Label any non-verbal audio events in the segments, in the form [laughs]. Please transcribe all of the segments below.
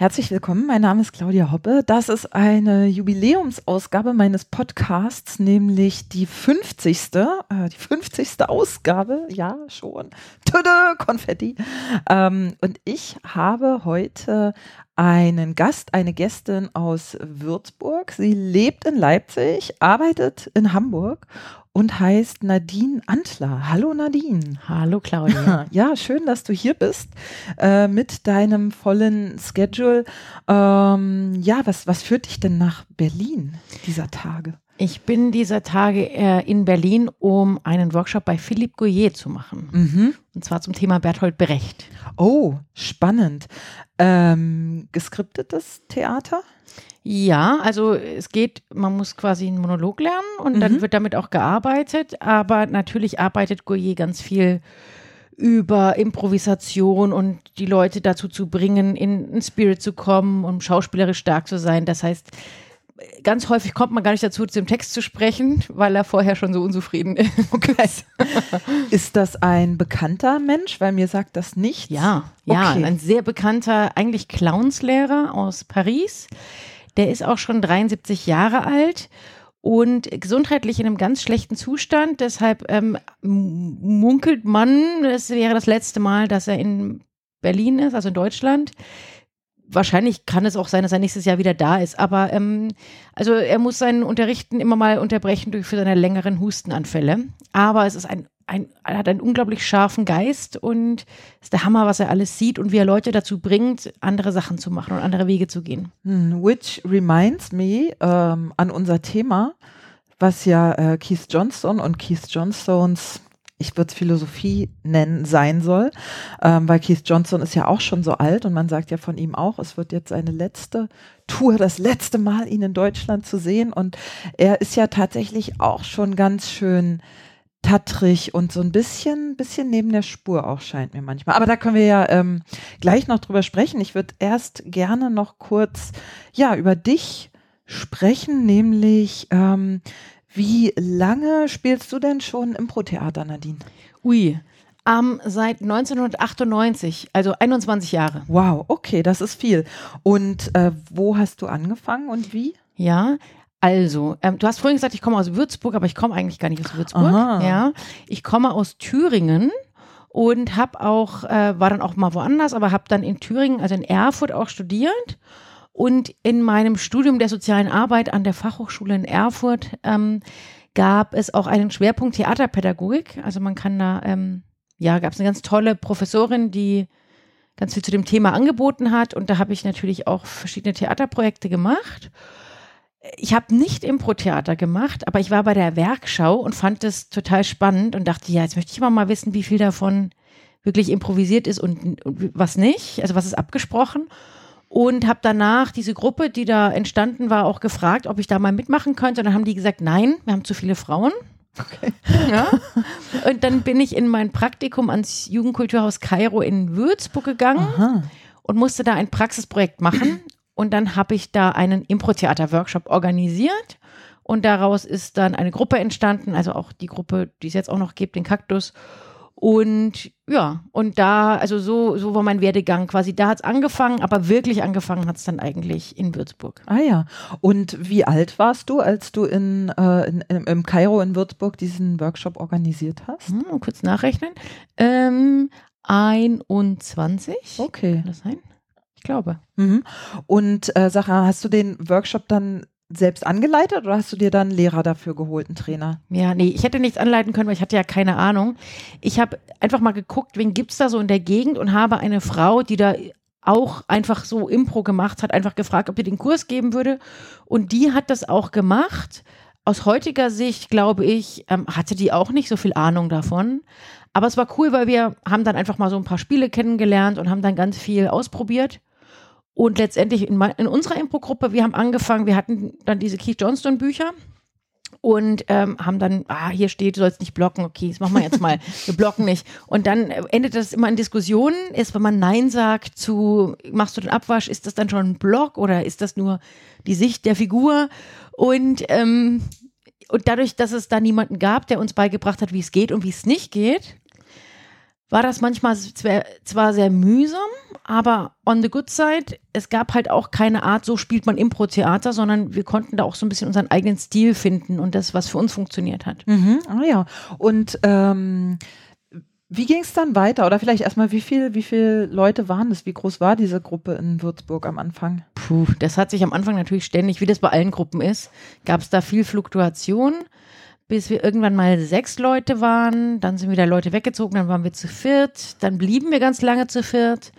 Herzlich willkommen, mein Name ist Claudia Hoppe. Das ist eine Jubiläumsausgabe meines Podcasts, nämlich die 50. Äh, die 50. Ausgabe, ja schon. Tada, Konfetti. Ähm, und ich habe heute einen Gast, eine Gästin aus Würzburg. Sie lebt in Leipzig, arbeitet in Hamburg und heißt Nadine Antler. Hallo Nadine. Hallo Claudia. [laughs] Ja, schön, dass du hier bist äh, mit deinem vollen Schedule. Ähm, ja, was, was führt dich denn nach Berlin dieser Tage? Ich bin dieser Tage äh, in Berlin, um einen Workshop bei Philippe Goyer zu machen. Mhm. Und zwar zum Thema Bertolt Brecht. Oh, spannend. Ähm, geskriptetes Theater? Ja, also es geht, man muss quasi einen Monolog lernen und mhm. dann wird damit auch gearbeitet, aber natürlich arbeitet Goyer ganz viel über Improvisation und die Leute dazu zu bringen, in einen Spirit zu kommen, um schauspielerisch stark zu sein. Das heißt, ganz häufig kommt man gar nicht dazu, zum Text zu sprechen, weil er vorher schon so unzufrieden ist. Okay. [laughs] ist das ein bekannter Mensch? Weil mir sagt das nicht. Ja, ja, okay. ein sehr bekannter, eigentlich Clownslehrer aus Paris der ist auch schon 73 Jahre alt und gesundheitlich in einem ganz schlechten Zustand. Deshalb ähm, munkelt man, es wäre das letzte Mal, dass er in Berlin ist, also in Deutschland. Wahrscheinlich kann es auch sein, dass er nächstes Jahr wieder da ist. Aber ähm, also er muss seinen Unterrichten immer mal unterbrechen durch für seine längeren Hustenanfälle. Aber es ist ein ein, er hat einen unglaublich scharfen Geist und es ist der Hammer, was er alles sieht und wie er Leute dazu bringt, andere Sachen zu machen und andere Wege zu gehen. Hm, which reminds me ähm, an unser Thema, was ja äh, Keith Johnstone und Keith Johnstones ich würde es Philosophie nennen, sein soll, ähm, weil Keith Johnson ist ja auch schon so alt und man sagt ja von ihm auch, es wird jetzt seine letzte Tour, das letzte Mal ihn in Deutschland zu sehen und er ist ja tatsächlich auch schon ganz schön tattrig und so ein bisschen, bisschen neben der Spur auch scheint mir manchmal. Aber da können wir ja ähm, gleich noch drüber sprechen. Ich würde erst gerne noch kurz ja über dich sprechen, nämlich ähm, wie lange spielst du denn schon Impro-Theater, Nadine? Ui, ähm, seit 1998, also 21 Jahre. Wow, okay, das ist viel. Und äh, wo hast du angefangen und wie? Ja, also, ähm, du hast vorhin gesagt, ich komme aus Würzburg, aber ich komme eigentlich gar nicht aus Würzburg. Aha. Ja, ich komme aus Thüringen und habe auch äh, war dann auch mal woanders, aber habe dann in Thüringen, also in Erfurt auch studiert und in meinem Studium der sozialen Arbeit an der Fachhochschule in Erfurt ähm, gab es auch einen Schwerpunkt Theaterpädagogik. Also man kann da ähm, ja gab es eine ganz tolle Professorin, die ganz viel zu dem Thema angeboten hat und da habe ich natürlich auch verschiedene Theaterprojekte gemacht ich habe nicht Impro-Theater gemacht, aber ich war bei der Werkschau und fand das total spannend und dachte, ja, jetzt möchte ich mal, mal wissen, wie viel davon wirklich improvisiert ist und, und was nicht, also was ist abgesprochen. Und habe danach diese Gruppe, die da entstanden war, auch gefragt, ob ich da mal mitmachen könnte. Und dann haben die gesagt, nein, wir haben zu viele Frauen. Okay. [laughs] Ja. Und dann bin ich in mein Praktikum ans Jugendkulturhaus Kairo in Würzburg gegangen Aha. und musste da ein Praxisprojekt machen. Und dann habe ich da einen Impro-Theater-Workshop organisiert. Und daraus ist dann eine Gruppe entstanden, also auch die Gruppe, die es jetzt auch noch gibt, den Kaktus. Und ja, und da, also so, so war mein Werdegang quasi. Da hat es angefangen, aber wirklich angefangen hat es dann eigentlich in Würzburg. Ah ja. Und wie alt warst du, als du in, äh, in, in im Kairo in Würzburg diesen Workshop organisiert hast? Hm, kurz nachrechnen. Ähm, 21. Okay. Kann das sein? Ich glaube. Mhm. Und äh, Sarah, hast du den Workshop dann selbst angeleitet oder hast du dir dann einen Lehrer dafür geholt, einen Trainer? Ja, nee, ich hätte nichts anleiten können, weil ich hatte ja keine Ahnung. Ich habe einfach mal geguckt, wen gibt es da so in der Gegend und habe eine Frau, die da auch einfach so Impro gemacht hat, einfach gefragt, ob die den Kurs geben würde. Und die hat das auch gemacht. Aus heutiger Sicht, glaube ich, ähm, hatte die auch nicht so viel Ahnung davon. Aber es war cool, weil wir haben dann einfach mal so ein paar Spiele kennengelernt und haben dann ganz viel ausprobiert. Und letztendlich in, in unserer Impro-Gruppe, wir haben angefangen, wir hatten dann diese Keith Johnston-Bücher und ähm, haben dann, ah, hier steht, du sollst nicht blocken, okay, das machen wir jetzt mal, [laughs] wir blocken nicht. Und dann endet das immer in Diskussionen, ist, wenn man Nein sagt zu, machst du den Abwasch, ist das dann schon ein Block oder ist das nur die Sicht der Figur? Und, ähm, und dadurch, dass es da niemanden gab, der uns beigebracht hat, wie es geht und wie es nicht geht, war das manchmal zwar sehr mühsam, aber on the good side, es gab halt auch keine Art, so spielt man Impro-Theater, sondern wir konnten da auch so ein bisschen unseren eigenen Stil finden und das, was für uns funktioniert hat. Mhm. Ah ja. Und ähm, wie ging es dann weiter? Oder vielleicht erstmal, wie viel, wie viele Leute waren es? Wie groß war diese Gruppe in Würzburg am Anfang? Puh, das hat sich am Anfang natürlich ständig, wie das bei allen Gruppen ist, gab es da viel Fluktuation bis wir irgendwann mal sechs Leute waren. Dann sind wieder Leute weggezogen, dann waren wir zu viert. Dann blieben wir ganz lange zu viert.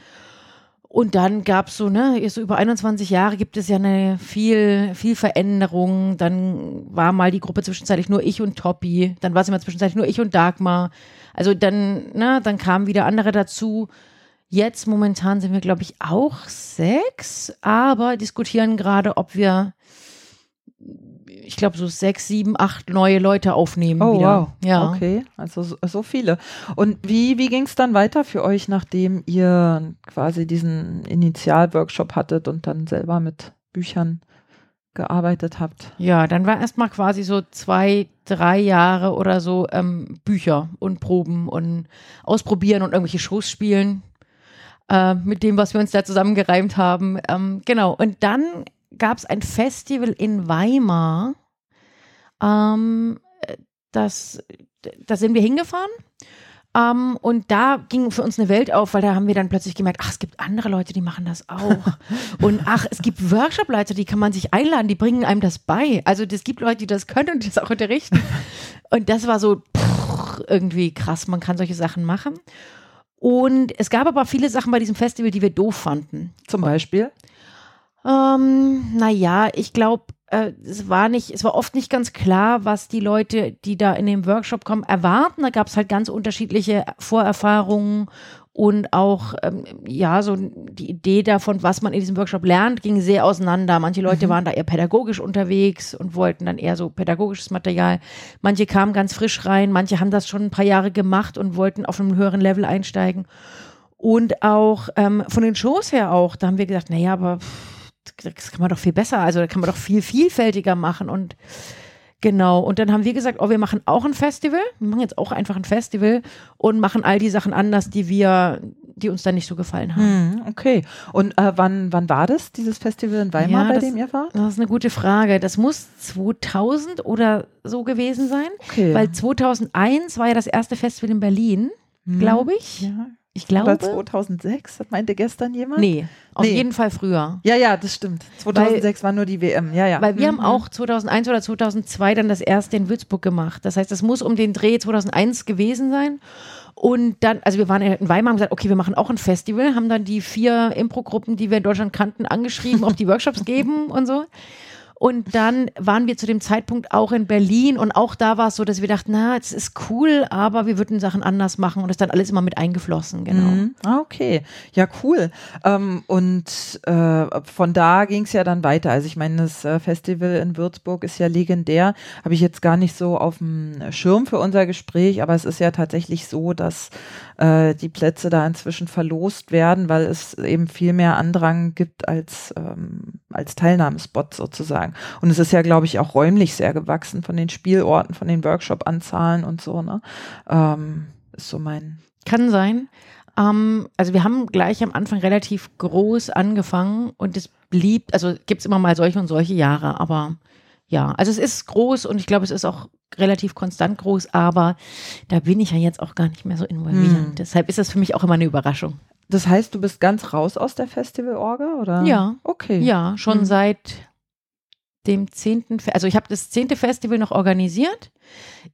Und dann gab es so, ne, so über 21 Jahre gibt es ja eine viel, viel Veränderung. Dann war mal die Gruppe zwischenzeitlich nur ich und Toppi. Dann war es immer zwischenzeitlich nur ich und Dagmar. Also dann, ne, dann kamen wieder andere dazu. Jetzt momentan sind wir, glaube ich, auch sechs, aber diskutieren gerade, ob wir ich glaube, so sechs, sieben, acht neue Leute aufnehmen. Oh, wieder. wow. Ja. Okay, also so, so viele. Und wie, wie ging es dann weiter für euch, nachdem ihr quasi diesen Initialworkshop hattet und dann selber mit Büchern gearbeitet habt? Ja, dann war erstmal quasi so zwei, drei Jahre oder so ähm, Bücher und Proben und ausprobieren und irgendwelche Shows spielen äh, mit dem, was wir uns da zusammengereimt haben. Ähm, genau. Und dann gab es ein Festival in Weimar ähm, das, da sind wir hingefahren. Um, ähm, und da ging für uns eine Welt auf, weil da haben wir dann plötzlich gemerkt, ach, es gibt andere Leute, die machen das auch. [laughs] und ach, es gibt Workshop-Leiter, die kann man sich einladen, die bringen einem das bei. Also es gibt Leute, die das können und das auch unterrichten. [laughs] und das war so pff, irgendwie krass, man kann solche Sachen machen. Und es gab aber viele Sachen bei diesem Festival, die wir doof fanden. Zum Beispiel? Ähm, naja, ich glaube, äh, es war nicht, es war oft nicht ganz klar, was die Leute, die da in den Workshop kommen, erwarten. Da gab es halt ganz unterschiedliche Vorerfahrungen und auch ähm, ja so die Idee davon, was man in diesem Workshop lernt, ging sehr auseinander. Manche Leute mhm. waren da eher pädagogisch unterwegs und wollten dann eher so pädagogisches Material. Manche kamen ganz frisch rein, manche haben das schon ein paar Jahre gemacht und wollten auf einem höheren Level einsteigen. Und auch ähm, von den Shows her auch, da haben wir gesagt, naja, aber pff, das kann man doch viel besser, also da kann man doch viel vielfältiger machen und Genau, und dann haben wir gesagt, oh, wir machen auch ein Festival. Wir machen jetzt auch einfach ein Festival und machen all die Sachen anders, die wir, die uns dann nicht so gefallen haben. Hm, okay. Und äh, wann, wann war das, dieses Festival in Weimar, ja, bei das, dem ihr wart? Das ist eine gute Frage. Das muss 2000 oder so gewesen sein, okay. weil 2001 war ja das erste Festival in Berlin, hm, glaube ich. Ja, ich glaube. Oder 2006, meinte gestern jemand? Nee, auf nee. jeden Fall früher. Ja, ja, das stimmt. 2006 weil, war nur die WM, ja, ja. Weil wir mhm. haben auch 2001 oder 2002 dann das erste in Würzburg gemacht. Das heißt, das muss um den Dreh 2001 gewesen sein. Und dann, also wir waren in Weimar, haben gesagt, okay, wir machen auch ein Festival, haben dann die vier Impro-Gruppen, die wir in Deutschland kannten, angeschrieben, ob die Workshops geben und so. Und dann waren wir zu dem Zeitpunkt auch in Berlin und auch da war es so, dass wir dachten, na, es ist cool, aber wir würden Sachen anders machen und das dann alles immer mit eingeflossen, genau. Mhm. Ah, okay. Ja, cool. Ähm, und äh, von da ging es ja dann weiter. Also ich meine, das äh, Festival in Würzburg ist ja legendär. Habe ich jetzt gar nicht so auf dem Schirm für unser Gespräch, aber es ist ja tatsächlich so, dass äh, die Plätze da inzwischen verlost werden, weil es eben viel mehr Andrang gibt als, ähm, als Teilnahmespot sozusagen. Und es ist ja, glaube ich, auch räumlich sehr gewachsen von den Spielorten, von den Workshop-Anzahlen und so, ne? Ähm, ist so mein. Kann sein. Ähm, also wir haben gleich am Anfang relativ groß angefangen und es blieb, also gibt es immer mal solche und solche Jahre, aber ja, also es ist groß und ich glaube, es ist auch relativ konstant groß, aber da bin ich ja jetzt auch gar nicht mehr so involviert. Hm. Deshalb ist das für mich auch immer eine Überraschung. Das heißt, du bist ganz raus aus der Festivalorga, oder? Ja. Okay. Ja, schon hm. seit dem zehnten, also ich habe das zehnte Festival noch organisiert.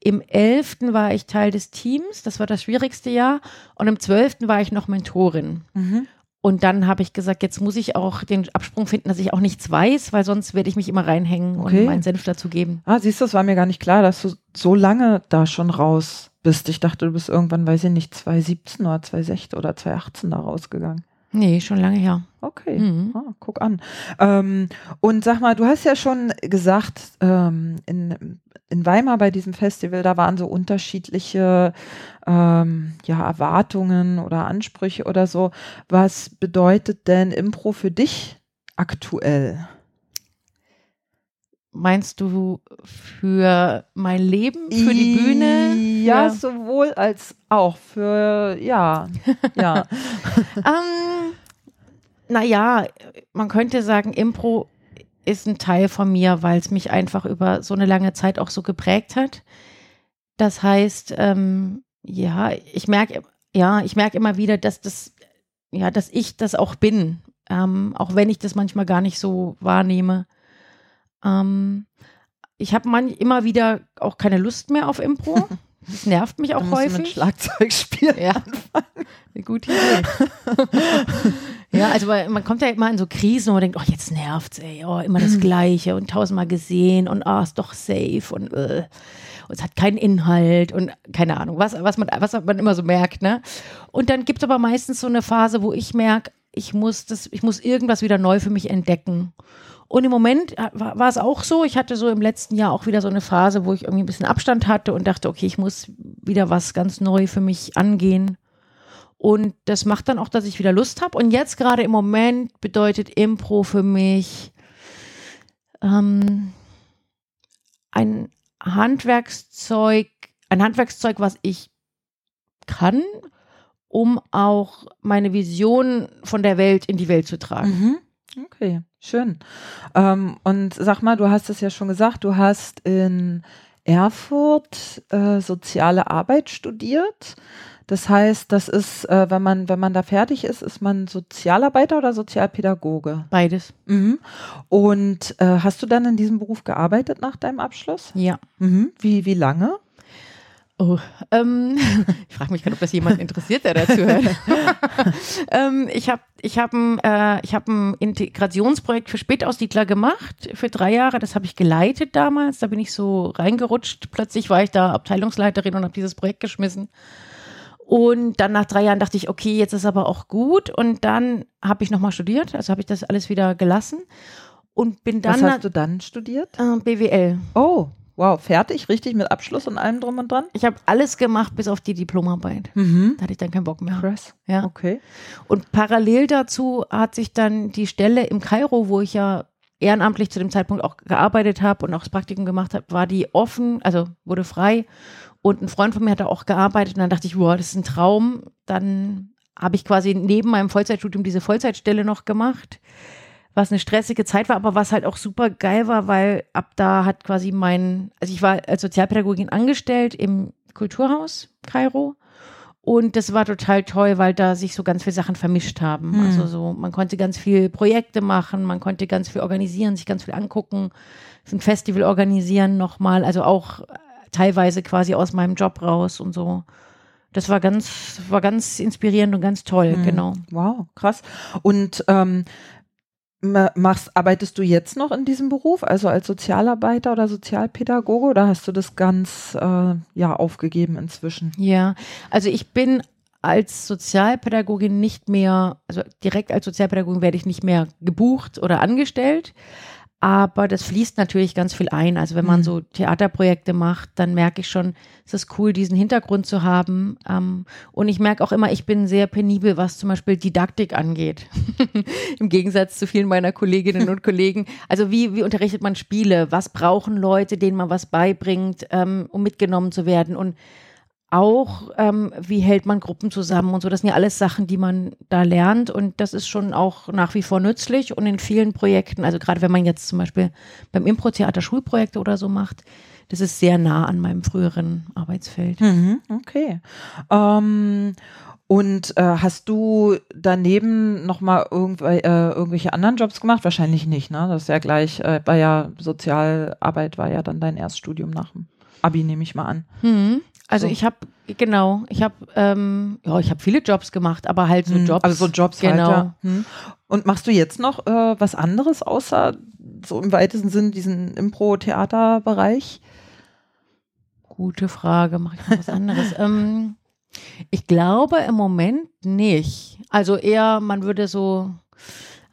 Im elften war ich Teil des Teams, das war das schwierigste Jahr. Und im zwölften war ich noch Mentorin. Mhm. Und dann habe ich gesagt, jetzt muss ich auch den Absprung finden, dass ich auch nichts weiß, weil sonst werde ich mich immer reinhängen okay. und meinen Senf dazu geben. Ah, siehst du, das war mir gar nicht klar, dass du so lange da schon raus bist. Ich dachte, du bist irgendwann, weiß ich nicht, 2017 oder 2016 oder 2018 da rausgegangen. Nee, schon lange her. Okay, mhm. ah, guck an. Ähm, und sag mal, du hast ja schon gesagt, ähm, in in Weimar bei diesem Festival, da waren so unterschiedliche ähm, ja, Erwartungen oder Ansprüche oder so. Was bedeutet denn Impro für dich aktuell? Meinst du für mein Leben, für die Bühne? Ja, für sowohl als auch für, ja, [laughs] ja. ähm, naja, man könnte sagen, Impro ist ein Teil von mir, weil es mich einfach über so eine lange Zeit auch so geprägt hat. Das heißt, ähm, ja, ich merke, ja, ich merke immer wieder, dass das, ja, dass ich das auch bin, ähm, auch wenn ich das manchmal gar nicht so wahrnehme. Ähm, ich habe immer wieder auch keine Lust mehr auf Impro. [laughs] Das nervt mich auch da häufig. Mit Schlagzeugspiel. Ja, eine [laughs] gute Idee. ja, also man kommt ja immer in so Krisen, wo man denkt, oh, jetzt nervt's, ey, oh, immer das mhm. Gleiche und tausendmal gesehen und ah, oh, ist doch safe und, äh, und es hat keinen Inhalt und keine Ahnung, was, was, man, was man immer so merkt, ne? Und dann gibt es aber meistens so eine Phase, wo ich merke, ich muss das, ich muss irgendwas wieder neu für mich entdecken. Und im Moment war, war, es auch so. Ich hatte so im letzten Jahr auch wieder so eine Phase, wo ich irgendwie ein bisschen Abstand hatte und dachte, okay, ich muss wieder was ganz neu für mich angehen. Und das macht dann auch, dass ich wieder Lust habe. Und jetzt gerade im Moment bedeutet Impro für mich ähm, ein Handwerkszeug, ein Handwerkszeug, was ich kann, um auch meine Vision von der Welt in die Welt zu tragen. Mhm. Okay, schön. Ähm, und sag mal, du hast es ja schon gesagt, du hast in Erfurt äh, soziale Arbeit studiert. Das heißt, das ist, äh, wenn man, wenn man da fertig ist, ist man Sozialarbeiter oder Sozialpädagoge? Beides. Mhm. Und äh, hast du dann in diesem Beruf gearbeitet nach deinem Abschluss? Ja. Mhm. Wie, wie lange? Oh, ähm, [laughs] ich frage mich gerade, ob das jemand interessiert, der dazu hört. [laughs] ähm, ich habe ich hab ein, äh, hab ein Integrationsprojekt für Spätaussiedler gemacht, für drei Jahre. Das habe ich geleitet damals. Da bin ich so reingerutscht. Plötzlich war ich da Abteilungsleiterin und habe dieses Projekt geschmissen. Und dann nach drei Jahren dachte ich, okay, jetzt ist aber auch gut. Und dann habe ich nochmal studiert. Also habe ich das alles wieder gelassen. Und bin dann. Was hast du dann studiert? Äh, BWL. Oh, Wow, fertig, richtig mit Abschluss und allem drum und dran? Ich habe alles gemacht, bis auf die Diplomarbeit. Mhm. Da hatte ich dann keinen Bock mehr. Krass. Ja. Okay. Und parallel dazu hat sich dann die Stelle im Kairo, wo ich ja ehrenamtlich zu dem Zeitpunkt auch gearbeitet habe und auch das Praktikum gemacht habe, war die offen, also wurde frei. Und ein Freund von mir hat da auch gearbeitet und dann dachte ich, wow, das ist ein Traum. Dann habe ich quasi neben meinem Vollzeitstudium diese Vollzeitstelle noch gemacht was eine stressige Zeit war, aber was halt auch super geil war, weil ab da hat quasi mein, also ich war als Sozialpädagogin angestellt im Kulturhaus Kairo. Und das war total toll, weil da sich so ganz viele Sachen vermischt haben. Hm. Also so, man konnte ganz viel Projekte machen, man konnte ganz viel organisieren, sich ganz viel angucken, ein Festival organisieren nochmal, also auch teilweise quasi aus meinem Job raus und so. Das war ganz, war ganz inspirierend und ganz toll, hm. genau. Wow, krass. Und ähm, machst, arbeitest du jetzt noch in diesem Beruf, also als Sozialarbeiter oder Sozialpädagoge, oder hast du das ganz äh, ja aufgegeben inzwischen? Ja, also ich bin als Sozialpädagogin nicht mehr, also direkt als Sozialpädagogin werde ich nicht mehr gebucht oder angestellt. Aber das fließt natürlich ganz viel ein. Also wenn man mhm. so Theaterprojekte macht, dann merke ich schon, es ist cool, diesen Hintergrund zu haben. Ähm, und ich merke auch immer, ich bin sehr penibel, was zum Beispiel Didaktik angeht. [laughs] Im Gegensatz zu vielen meiner Kolleginnen und [laughs] Kollegen. Also wie, wie unterrichtet man Spiele? Was brauchen Leute, denen man was beibringt, ähm, um mitgenommen zu werden? Und auch, ähm, wie hält man Gruppen zusammen und so. Das sind ja alles Sachen, die man da lernt und das ist schon auch nach wie vor nützlich und in vielen Projekten, also gerade wenn man jetzt zum Beispiel beim Impro-Theater Schulprojekte oder so macht, das ist sehr nah an meinem früheren Arbeitsfeld. Mhm, okay. Ähm, und äh, hast du daneben nochmal irgendw äh, irgendwelche anderen Jobs gemacht? Wahrscheinlich nicht, ne? Das ist ja gleich, äh, war ja Sozialarbeit, war ja dann dein Erststudium nach dem Abi, nehme ich mal an. Mhm. Also so. ich habe genau, ich habe ähm, ja, ich habe viele Jobs gemacht, aber halt so hm, Jobs. Also so Jobs halt, genau. Halt, ja. hm. Und machst du jetzt noch äh, was anderes außer so im weitesten Sinn diesen Impro-Theater-Bereich? Gute Frage, mache ich noch was anderes? [laughs] ähm, ich glaube im Moment nicht. Also eher, man würde so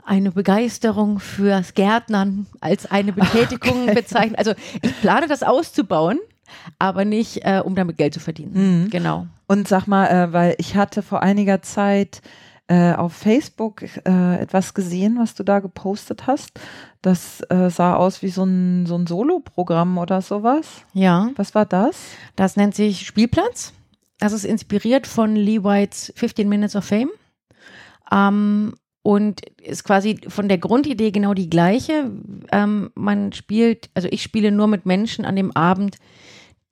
eine Begeisterung fürs Gärtnern als eine [laughs] Betätigung okay. bezeichnen. Also ich plane das auszubauen, aber nicht, äh, um damit Geld zu verdienen. Mhm. Genau. Und sag mal, äh, weil ich hatte vor einiger Zeit äh, auf Facebook äh, etwas gesehen, was du da gepostet hast. Das äh, sah aus wie so ein, so ein Solo-Programm oder sowas. Ja. Was war das? Das nennt sich Spielplatz. Das ist inspiriert von Lee Whites 15 Minutes of Fame. Ähm, und ist quasi von der Grundidee genau die gleiche. Ähm, man spielt, also ich spiele nur mit Menschen an dem Abend,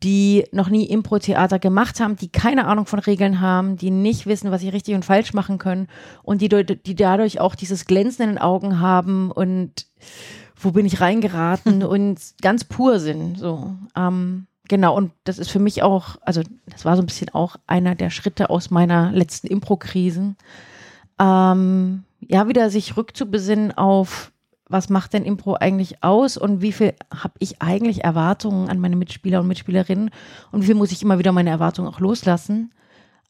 die noch nie Impro-Theater gemacht haben, die keine Ahnung von Regeln haben, die nicht wissen, was sie richtig und falsch machen können und die, die dadurch auch dieses Glänzen in den Augen haben und wo bin ich reingeraten [laughs] und ganz pur sind. So, ähm, genau. Und das ist für mich auch, also das war so ein bisschen auch einer der Schritte aus meiner letzten Impro-Krisen. Ähm, ja, wieder sich rückzubesinnen auf was macht denn Impro eigentlich aus und wie viel habe ich eigentlich Erwartungen an meine Mitspieler und Mitspielerinnen und wie viel muss ich immer wieder meine Erwartungen auch loslassen.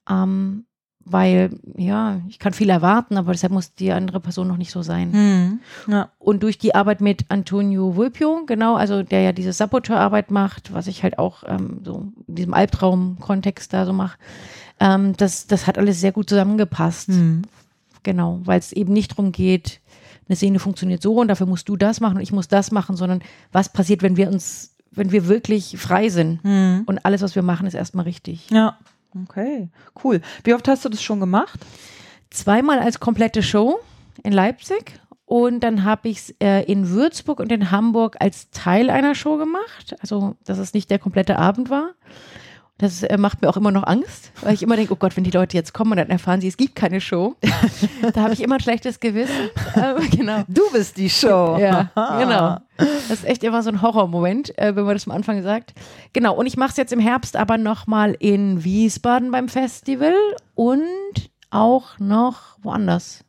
Ähm, weil, ja, ich kann viel erwarten, aber deshalb muss die andere Person noch nicht so sein. Mhm. Ja. Und durch die Arbeit mit Antonio Vulpio, genau, also der ja diese Saboteurarbeit macht, was ich halt auch ähm, so in diesem Albtraum-Kontext da so mache, ähm, das, das hat alles sehr gut zusammengepasst. Mhm. Genau, weil es eben nicht darum geht, eine Szene funktioniert so und dafür musst du das machen und ich muss das machen, sondern was passiert, wenn wir uns, wenn wir wirklich frei sind mhm. und alles, was wir machen, ist erstmal richtig. Ja, okay, cool. Wie oft hast du das schon gemacht? Zweimal als komplette Show in Leipzig und dann habe ich es äh, in Würzburg und in Hamburg als Teil einer Show gemacht. Also, dass es nicht der komplette Abend war. Das äh, macht mir auch immer noch Angst, weil ich immer denke, oh Gott, wenn die Leute jetzt kommen und dann erfahren sie, es gibt keine Show, da habe ich immer ein schlechtes Gewissen. Äh, genau. Du bist die Show. Ja, genau. Das ist echt immer so ein Horrormoment, äh, wenn man das am Anfang sagt. Genau, und ich mache es jetzt im Herbst aber nochmal in Wiesbaden beim Festival und auch noch woanders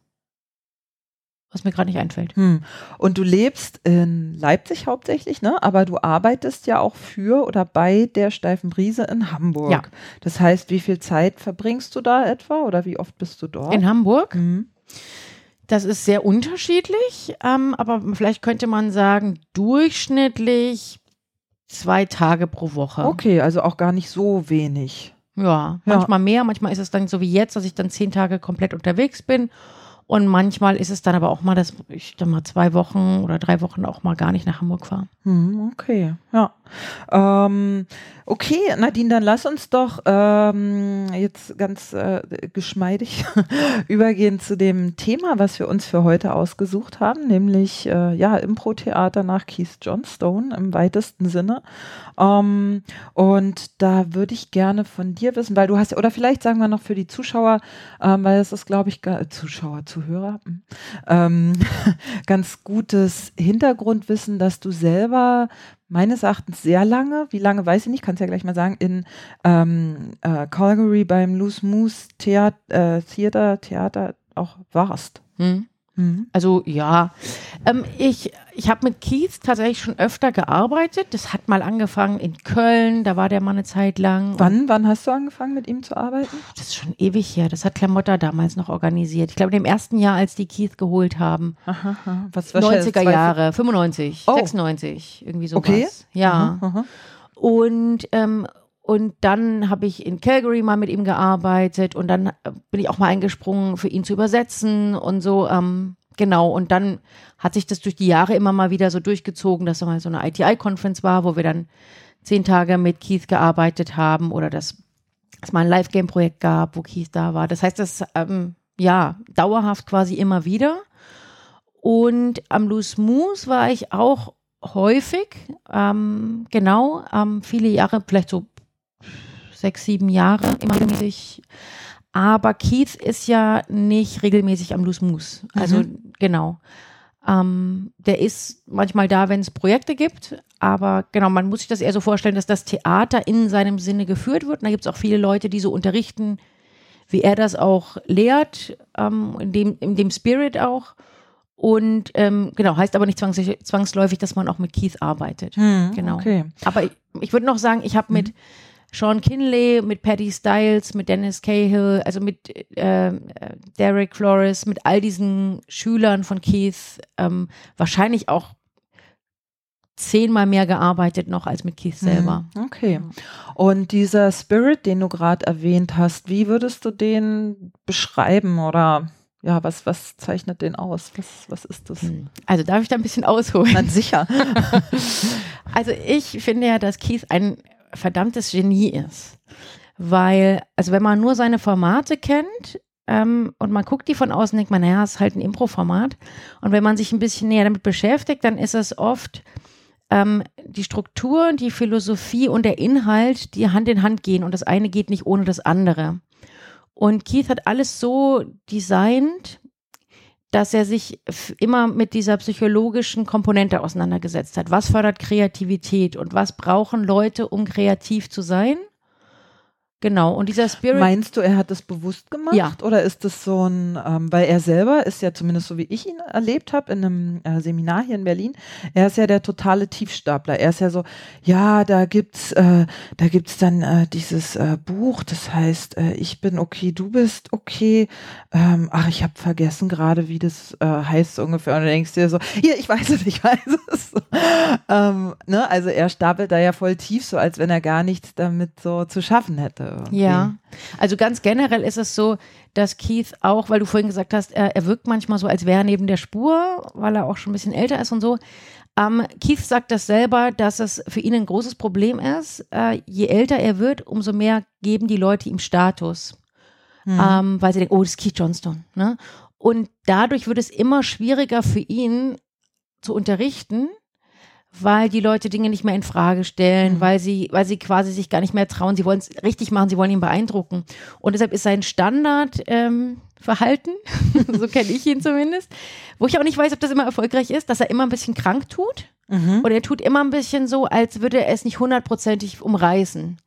was mir gerade nicht einfällt. Hm. Und du lebst in Leipzig hauptsächlich, ne? Aber du arbeitest ja auch für oder bei der Steifen Brise in Hamburg. Ja. Das heißt, wie viel Zeit verbringst du da etwa oder wie oft bist du dort? In Hamburg? Hm. Das ist sehr unterschiedlich, ähm, aber vielleicht könnte man sagen, durchschnittlich zwei Tage pro Woche. Okay, also auch gar nicht so wenig. Ja, manchmal ja. mehr, manchmal ist es dann so wie jetzt, dass ich dann zehn Tage komplett unterwegs bin und manchmal ist es dann aber auch mal, dass ich dann mal zwei Wochen oder drei Wochen auch mal gar nicht nach Hamburg fahre. Hm, okay, ja. Ähm, okay, Nadine, dann lass uns doch ähm, jetzt ganz äh, geschmeidig [laughs] übergehen zu dem Thema, was wir uns für heute ausgesucht haben, nämlich äh, ja, Impro-Theater nach Keith Johnstone im weitesten Sinne. Ähm, und da würde ich gerne von dir wissen, weil du hast, oder vielleicht sagen wir noch für die Zuschauer, ähm, weil es ist, glaube ich, Zuschauer, Zuhörer, hm, ähm, [laughs] ganz gutes Hintergrundwissen, dass du selber meines Erachtens sehr lange, wie lange weiß ich nicht, kannst ja gleich mal sagen, in ähm, äh, Calgary beim Loose Moose Theater, äh, Theater, Theater auch warst. Hm. Mhm. Also ja, ähm, ich, ich habe mit Keith tatsächlich schon öfter gearbeitet. Das hat mal angefangen in Köln, da war der mal eine Zeit lang. Wann, wann hast du angefangen mit ihm zu arbeiten? Das ist schon ewig her. Das hat Klamotta damals noch organisiert. Ich glaube, im ersten Jahr, als die Keith geholt haben. Aha, aha. Was, 90er Jahre, 95, oh. 96, irgendwie sowas. Okay. Ja. Aha, und ähm, und dann habe ich in Calgary mal mit ihm gearbeitet und dann äh, bin ich auch mal eingesprungen, für ihn zu übersetzen und so. Ähm, genau. Und dann hat sich das durch die Jahre immer mal wieder so durchgezogen, dass mal so eine ITI-Conference war, wo wir dann zehn Tage mit Keith gearbeitet haben oder dass es mal ein Live-Game-Projekt gab, wo Keith da war. Das heißt, das ähm, ja dauerhaft quasi immer wieder. Und am Loose Moose war ich auch häufig, ähm, genau, ähm, viele Jahre, vielleicht so sechs, sieben Jahre immer regelmäßig. Aber Keith ist ja nicht regelmäßig am Loose Moose. Also mhm. genau. Ähm, der ist manchmal da, wenn es Projekte gibt, aber genau, man muss sich das eher so vorstellen, dass das Theater in seinem Sinne geführt wird. Und da gibt es auch viele Leute, die so unterrichten, wie er das auch lehrt, ähm, in, dem, in dem Spirit auch. Und ähm, genau, heißt aber nicht zwangsläufig, dass man auch mit Keith arbeitet. Hm, genau. Okay. Aber ich, ich würde noch sagen, ich habe mit hm Sean Kinley, mit Patty Styles, mit Dennis Cahill, also mit äh, Derek Flores, mit all diesen Schülern von Keith, ähm, wahrscheinlich auch zehnmal mehr gearbeitet noch als mit Keith selber. Mhm, okay. Und dieser Spirit, den du gerade erwähnt hast, wie würdest du den beschreiben oder ja, was, was zeichnet den aus? Was, was ist das? Hm. Also darf ich da ein bisschen ausholen? Na, sicher. [laughs] also ich finde ja, dass Keith ein verdammtes Genie ist. Weil, also wenn man nur seine Formate kennt, ähm, und man guckt die von außen, denkt man, naja, es ist halt ein Impro-Format. Und wenn man sich ein bisschen näher damit beschäftigt, dann ist es oft ähm, die Struktur, die Philosophie und der Inhalt, die Hand in Hand gehen und das eine geht nicht ohne das andere. Und Keith hat alles so designt, dass er sich immer mit dieser psychologischen Komponente auseinandergesetzt hat. Was fördert Kreativität und was brauchen Leute, um kreativ zu sein? Genau, und dieser Spirit. Meinst du, er hat das bewusst gemacht? Ja. Oder ist das so ein, ähm, weil er selber ist ja zumindest so wie ich ihn erlebt habe in einem äh, Seminar hier in Berlin, er ist ja der totale Tiefstapler. Er ist ja so, ja, da gibt's, äh, da gibt's dann äh, dieses äh, Buch, das heißt, äh, ich bin okay, du bist okay. Ähm, ach, ich habe vergessen gerade, wie das äh, heißt so ungefähr. Und du denkst dir so, hier, ich weiß es, ich weiß es. [laughs] ähm, ne? Also er stapelt da ja voll tief, so als wenn er gar nichts damit so zu schaffen hätte irgendwie. Ja, also ganz generell ist es so, dass Keith auch, weil du vorhin gesagt hast, er, er wirkt manchmal so, als wäre er neben der Spur, weil er auch schon ein bisschen älter ist und so. Ähm, Keith sagt das selber, dass es für ihn ein großes Problem ist. Äh, je älter er wird, umso mehr geben die Leute ihm Status. Mhm. Ähm, weil sie denken, oh, das ist Keith Johnston. Ne? Und dadurch wird es immer schwieriger für ihn zu unterrichten, weil die Leute Dinge nicht mehr in Frage stellen, mhm. weil sie, weil sie quasi sich gar nicht mehr trauen. Sie wollen es richtig machen, sie wollen ihn beeindrucken. Und deshalb ist sein Standardverhalten, ähm, [laughs] so kenne ich ihn zumindest, wo ich auch nicht weiß, ob das immer erfolgreich ist, dass er immer ein bisschen krank tut. Mhm. Und er tut immer ein bisschen so, als würde er es nicht hundertprozentig umreißen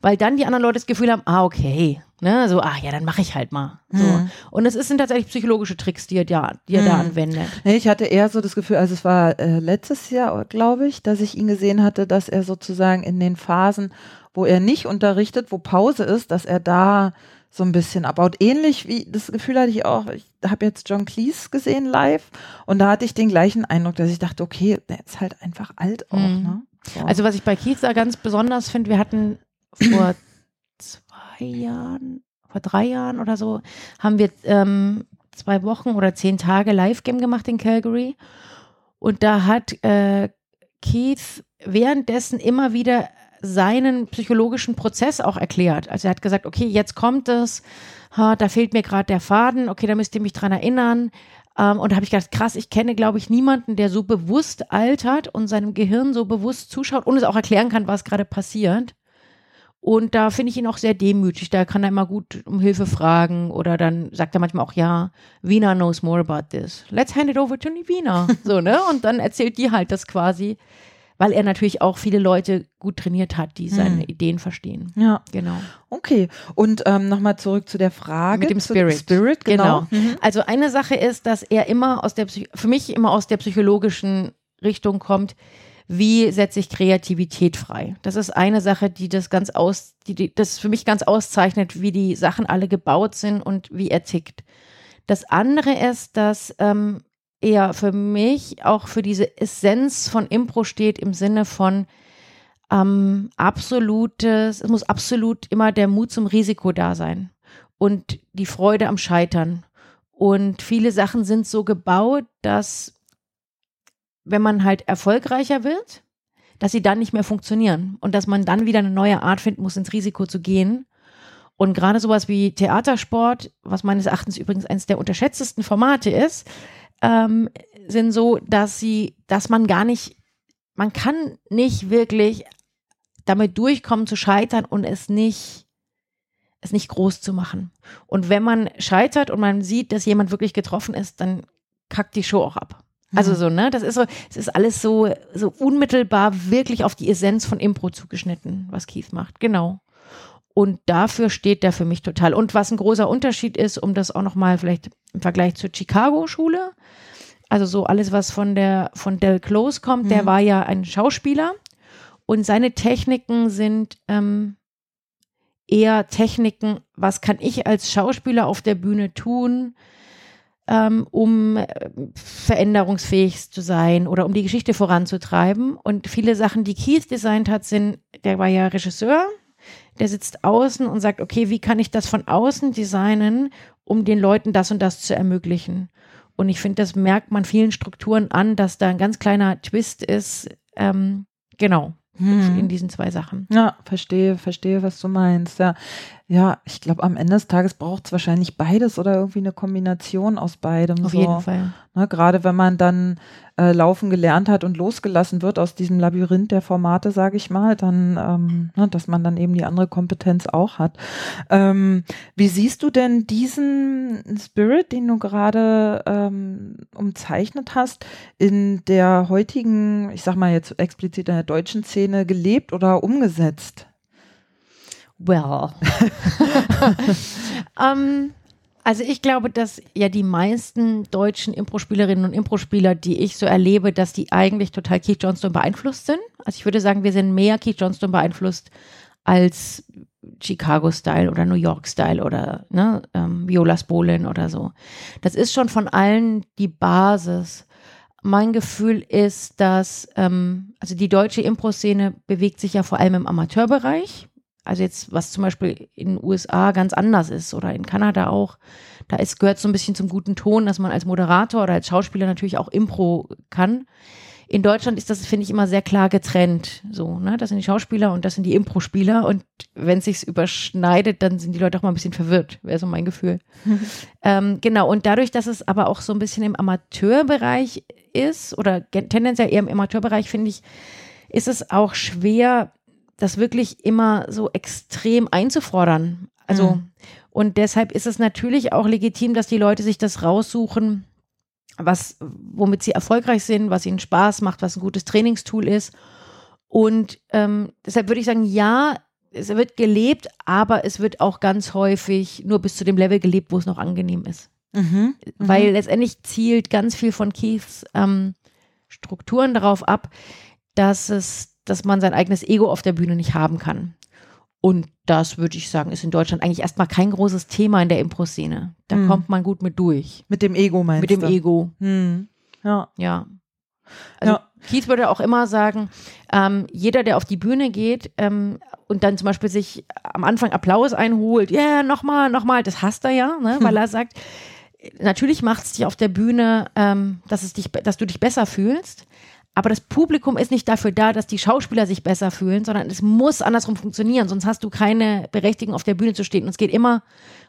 weil dann die anderen Leute das Gefühl haben, ah, okay, ne, so, ach ja, dann mache ich halt mal. So. Mhm. Und es sind tatsächlich psychologische Tricks, die er da, die er mhm. da anwendet. Ich hatte eher so das Gefühl, also es war äh, letztes Jahr, glaube ich, dass ich ihn gesehen hatte, dass er sozusagen in den Phasen, wo er nicht unterrichtet, wo Pause ist, dass er da so ein bisschen abbaut. Ähnlich wie das Gefühl hatte ich auch, ich habe jetzt John Cleese gesehen live und da hatte ich den gleichen Eindruck, dass ich dachte, okay, der ist halt einfach alt auch. Mhm. Ne? So. Also was ich bei Keith da ganz besonders finde, wir hatten vor zwei Jahren, vor drei Jahren oder so, haben wir ähm, zwei Wochen oder zehn Tage Live-Game gemacht in Calgary. Und da hat äh, Keith währenddessen immer wieder seinen psychologischen Prozess auch erklärt. Also er hat gesagt, okay, jetzt kommt es, ha, da fehlt mir gerade der Faden, okay, da müsst ihr mich dran erinnern. Ähm, und da habe ich gedacht, krass, ich kenne, glaube ich, niemanden, der so bewusst altert und seinem Gehirn so bewusst zuschaut und es auch erklären kann, was gerade passiert. Und da finde ich ihn auch sehr demütig. Da kann er immer gut um Hilfe fragen oder dann sagt er manchmal auch, ja, Wiener knows more about this. Let's hand it over to Wiener. [laughs] So, ne? Und dann erzählt die halt das quasi, weil er natürlich auch viele Leute gut trainiert hat, die seine hm. Ideen verstehen. Ja. Genau. Okay. Und ähm, nochmal zurück zu der Frage. Mit dem Spirit. Spirit, genau. genau. Mhm. Also eine Sache ist, dass er immer aus der, für mich immer aus der psychologischen Richtung kommt wie setze ich Kreativität frei? Das ist eine Sache, die das ganz aus, die, die das für mich ganz auszeichnet, wie die Sachen alle gebaut sind und wie er tickt. Das andere ist, dass ähm, er für mich auch für diese Essenz von Impro steht im Sinne von ähm, absolutes, es muss absolut immer der Mut zum Risiko da sein und die Freude am Scheitern. Und viele Sachen sind so gebaut, dass wenn man halt erfolgreicher wird, dass sie dann nicht mehr funktionieren und dass man dann wieder eine neue Art finden muss, ins Risiko zu gehen. Und gerade sowas wie Theatersport, was meines Erachtens übrigens eines der unterschätztesten Formate ist, ähm, sind so, dass sie, dass man gar nicht, man kann nicht wirklich damit durchkommen zu scheitern und es nicht, es nicht groß zu machen. Und wenn man scheitert und man sieht, dass jemand wirklich getroffen ist, dann kackt die Show auch ab. Also so, ne? Das ist so, es ist alles so, so unmittelbar wirklich auf die Essenz von Impro zugeschnitten, was Keith macht. Genau. Und dafür steht der für mich total. Und was ein großer Unterschied ist, um das auch nochmal vielleicht im Vergleich zur Chicago-Schule, also so alles, was von der, von Del Close kommt, mhm. der war ja ein Schauspieler und seine Techniken sind ähm, eher Techniken, was kann ich als Schauspieler auf der Bühne tun, um äh, veränderungsfähig zu sein oder um die Geschichte voranzutreiben. Und viele Sachen, die Keith designt hat, sind, der war ja Regisseur, der sitzt außen und sagt, okay, wie kann ich das von außen designen, um den Leuten das und das zu ermöglichen? Und ich finde, das merkt man vielen Strukturen an, dass da ein ganz kleiner Twist ist. Ähm, genau hm. in diesen zwei Sachen. Ja, verstehe, verstehe, was du meinst. Ja, ja ich glaube, am Ende des Tages braucht es wahrscheinlich beides oder irgendwie eine Kombination aus beidem. Auf so. jeden Fall. Ne, Gerade wenn man dann äh, laufen gelernt hat und losgelassen wird aus diesem Labyrinth der Formate, sage ich mal, dann, ähm, ne, dass man dann eben die andere Kompetenz auch hat. Ähm, wie siehst du denn diesen Spirit, den du gerade ähm, umzeichnet hast, in der heutigen, ich sag mal jetzt explizit in der deutschen Szene gelebt oder umgesetzt? Well. um, [laughs] Also ich glaube, dass ja die meisten deutschen Impro-Spielerinnen und Impro-Spieler, die ich so erlebe, dass die eigentlich total Keith Johnston beeinflusst sind. Also ich würde sagen, wir sind mehr Keith Johnston beeinflusst als Chicago-Style oder New York-Style oder ne, ähm, Viola Spolin oder so. Das ist schon von allen die Basis. Mein Gefühl ist, dass ähm, also die deutsche Impro-Szene bewegt sich ja vor allem im Amateurbereich. Also jetzt, was zum Beispiel in den USA ganz anders ist oder in Kanada auch, da ist, gehört so ein bisschen zum guten Ton, dass man als Moderator oder als Schauspieler natürlich auch Impro kann. In Deutschland ist das, finde ich, immer sehr klar getrennt. So, ne? Das sind die Schauspieler und das sind die Impro-Spieler. Und wenn es sich überschneidet, dann sind die Leute auch mal ein bisschen verwirrt, wäre so mein Gefühl. [laughs] ähm, genau, und dadurch, dass es aber auch so ein bisschen im Amateurbereich ist, oder tendenziell eher im Amateurbereich, finde ich, ist es auch schwer, das wirklich immer so extrem einzufordern. Also, mhm. und deshalb ist es natürlich auch legitim, dass die Leute sich das raussuchen, was, womit sie erfolgreich sind, was ihnen Spaß macht, was ein gutes Trainingstool ist. Und ähm, deshalb würde ich sagen, ja, es wird gelebt, aber es wird auch ganz häufig nur bis zu dem Level gelebt, wo es noch angenehm ist. Mhm, mhm. Weil letztendlich zielt ganz viel von Keiths ähm, Strukturen darauf ab, dass es dass man sein eigenes Ego auf der Bühne nicht haben kann. Und das würde ich sagen, ist in Deutschland eigentlich erstmal kein großes Thema in der Impro-Szene. Da hm. kommt man gut mit durch. Mit dem Ego meinst Mit dem du? Ego. Hm. Ja. Ja. Also ja. Keith würde auch immer sagen, ähm, jeder, der auf die Bühne geht ähm, und dann zum Beispiel sich am Anfang Applaus einholt, ja, yeah, nochmal, nochmal, das hasst er ja, ne? weil [laughs] er sagt, natürlich macht es dich auf der Bühne, ähm, dass, es dich, dass du dich besser fühlst, aber das Publikum ist nicht dafür da, dass die Schauspieler sich besser fühlen, sondern es muss andersrum funktionieren, sonst hast du keine Berechtigung auf der Bühne zu stehen. Und es geht immer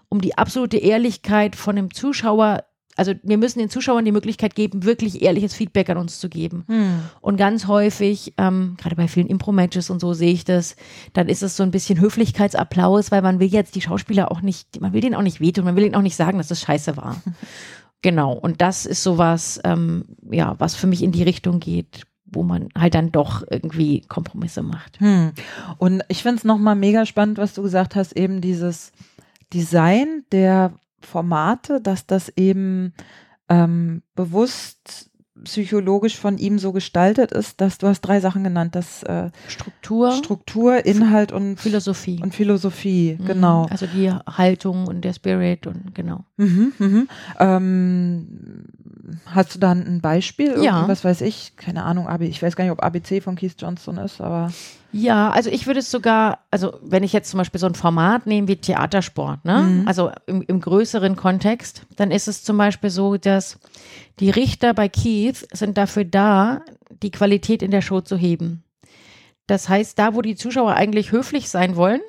um die absolute Ehrlichkeit von dem Zuschauer. Also wir müssen den Zuschauern die Möglichkeit geben, wirklich ehrliches Feedback an uns zu geben. Hm. Und ganz häufig, ähm, gerade bei vielen Impro-Matches und so sehe ich das, dann ist es so ein bisschen Höflichkeitsapplaus, weil man will jetzt die Schauspieler auch nicht, man will denen auch nicht wehtun, man will ihnen auch nicht sagen, dass das scheiße war. [laughs] Genau, und das ist sowas, ähm, ja, was für mich in die Richtung geht, wo man halt dann doch irgendwie Kompromisse macht. Hm. Und ich finde es nochmal mega spannend, was du gesagt hast, eben dieses Design der Formate, dass das eben ähm, bewusst psychologisch von ihm so gestaltet ist, dass du hast drei Sachen genannt, das äh, Struktur, Struktur, Inhalt und Philosophie und Philosophie, mhm. genau. Also die Haltung und der Spirit und genau. Mhm, mhm. Ähm, hast du dann ein Beispiel? Ja. Was weiß ich? Keine Ahnung. Ich weiß gar nicht, ob ABC von Keith Johnston ist, aber ja, also ich würde es sogar, also wenn ich jetzt zum Beispiel so ein Format nehme wie Theatersport, ne? Mhm. Also im, im größeren Kontext, dann ist es zum Beispiel so, dass die Richter bei Keith sind dafür da, die Qualität in der Show zu heben. Das heißt, da, wo die Zuschauer eigentlich höflich sein wollen,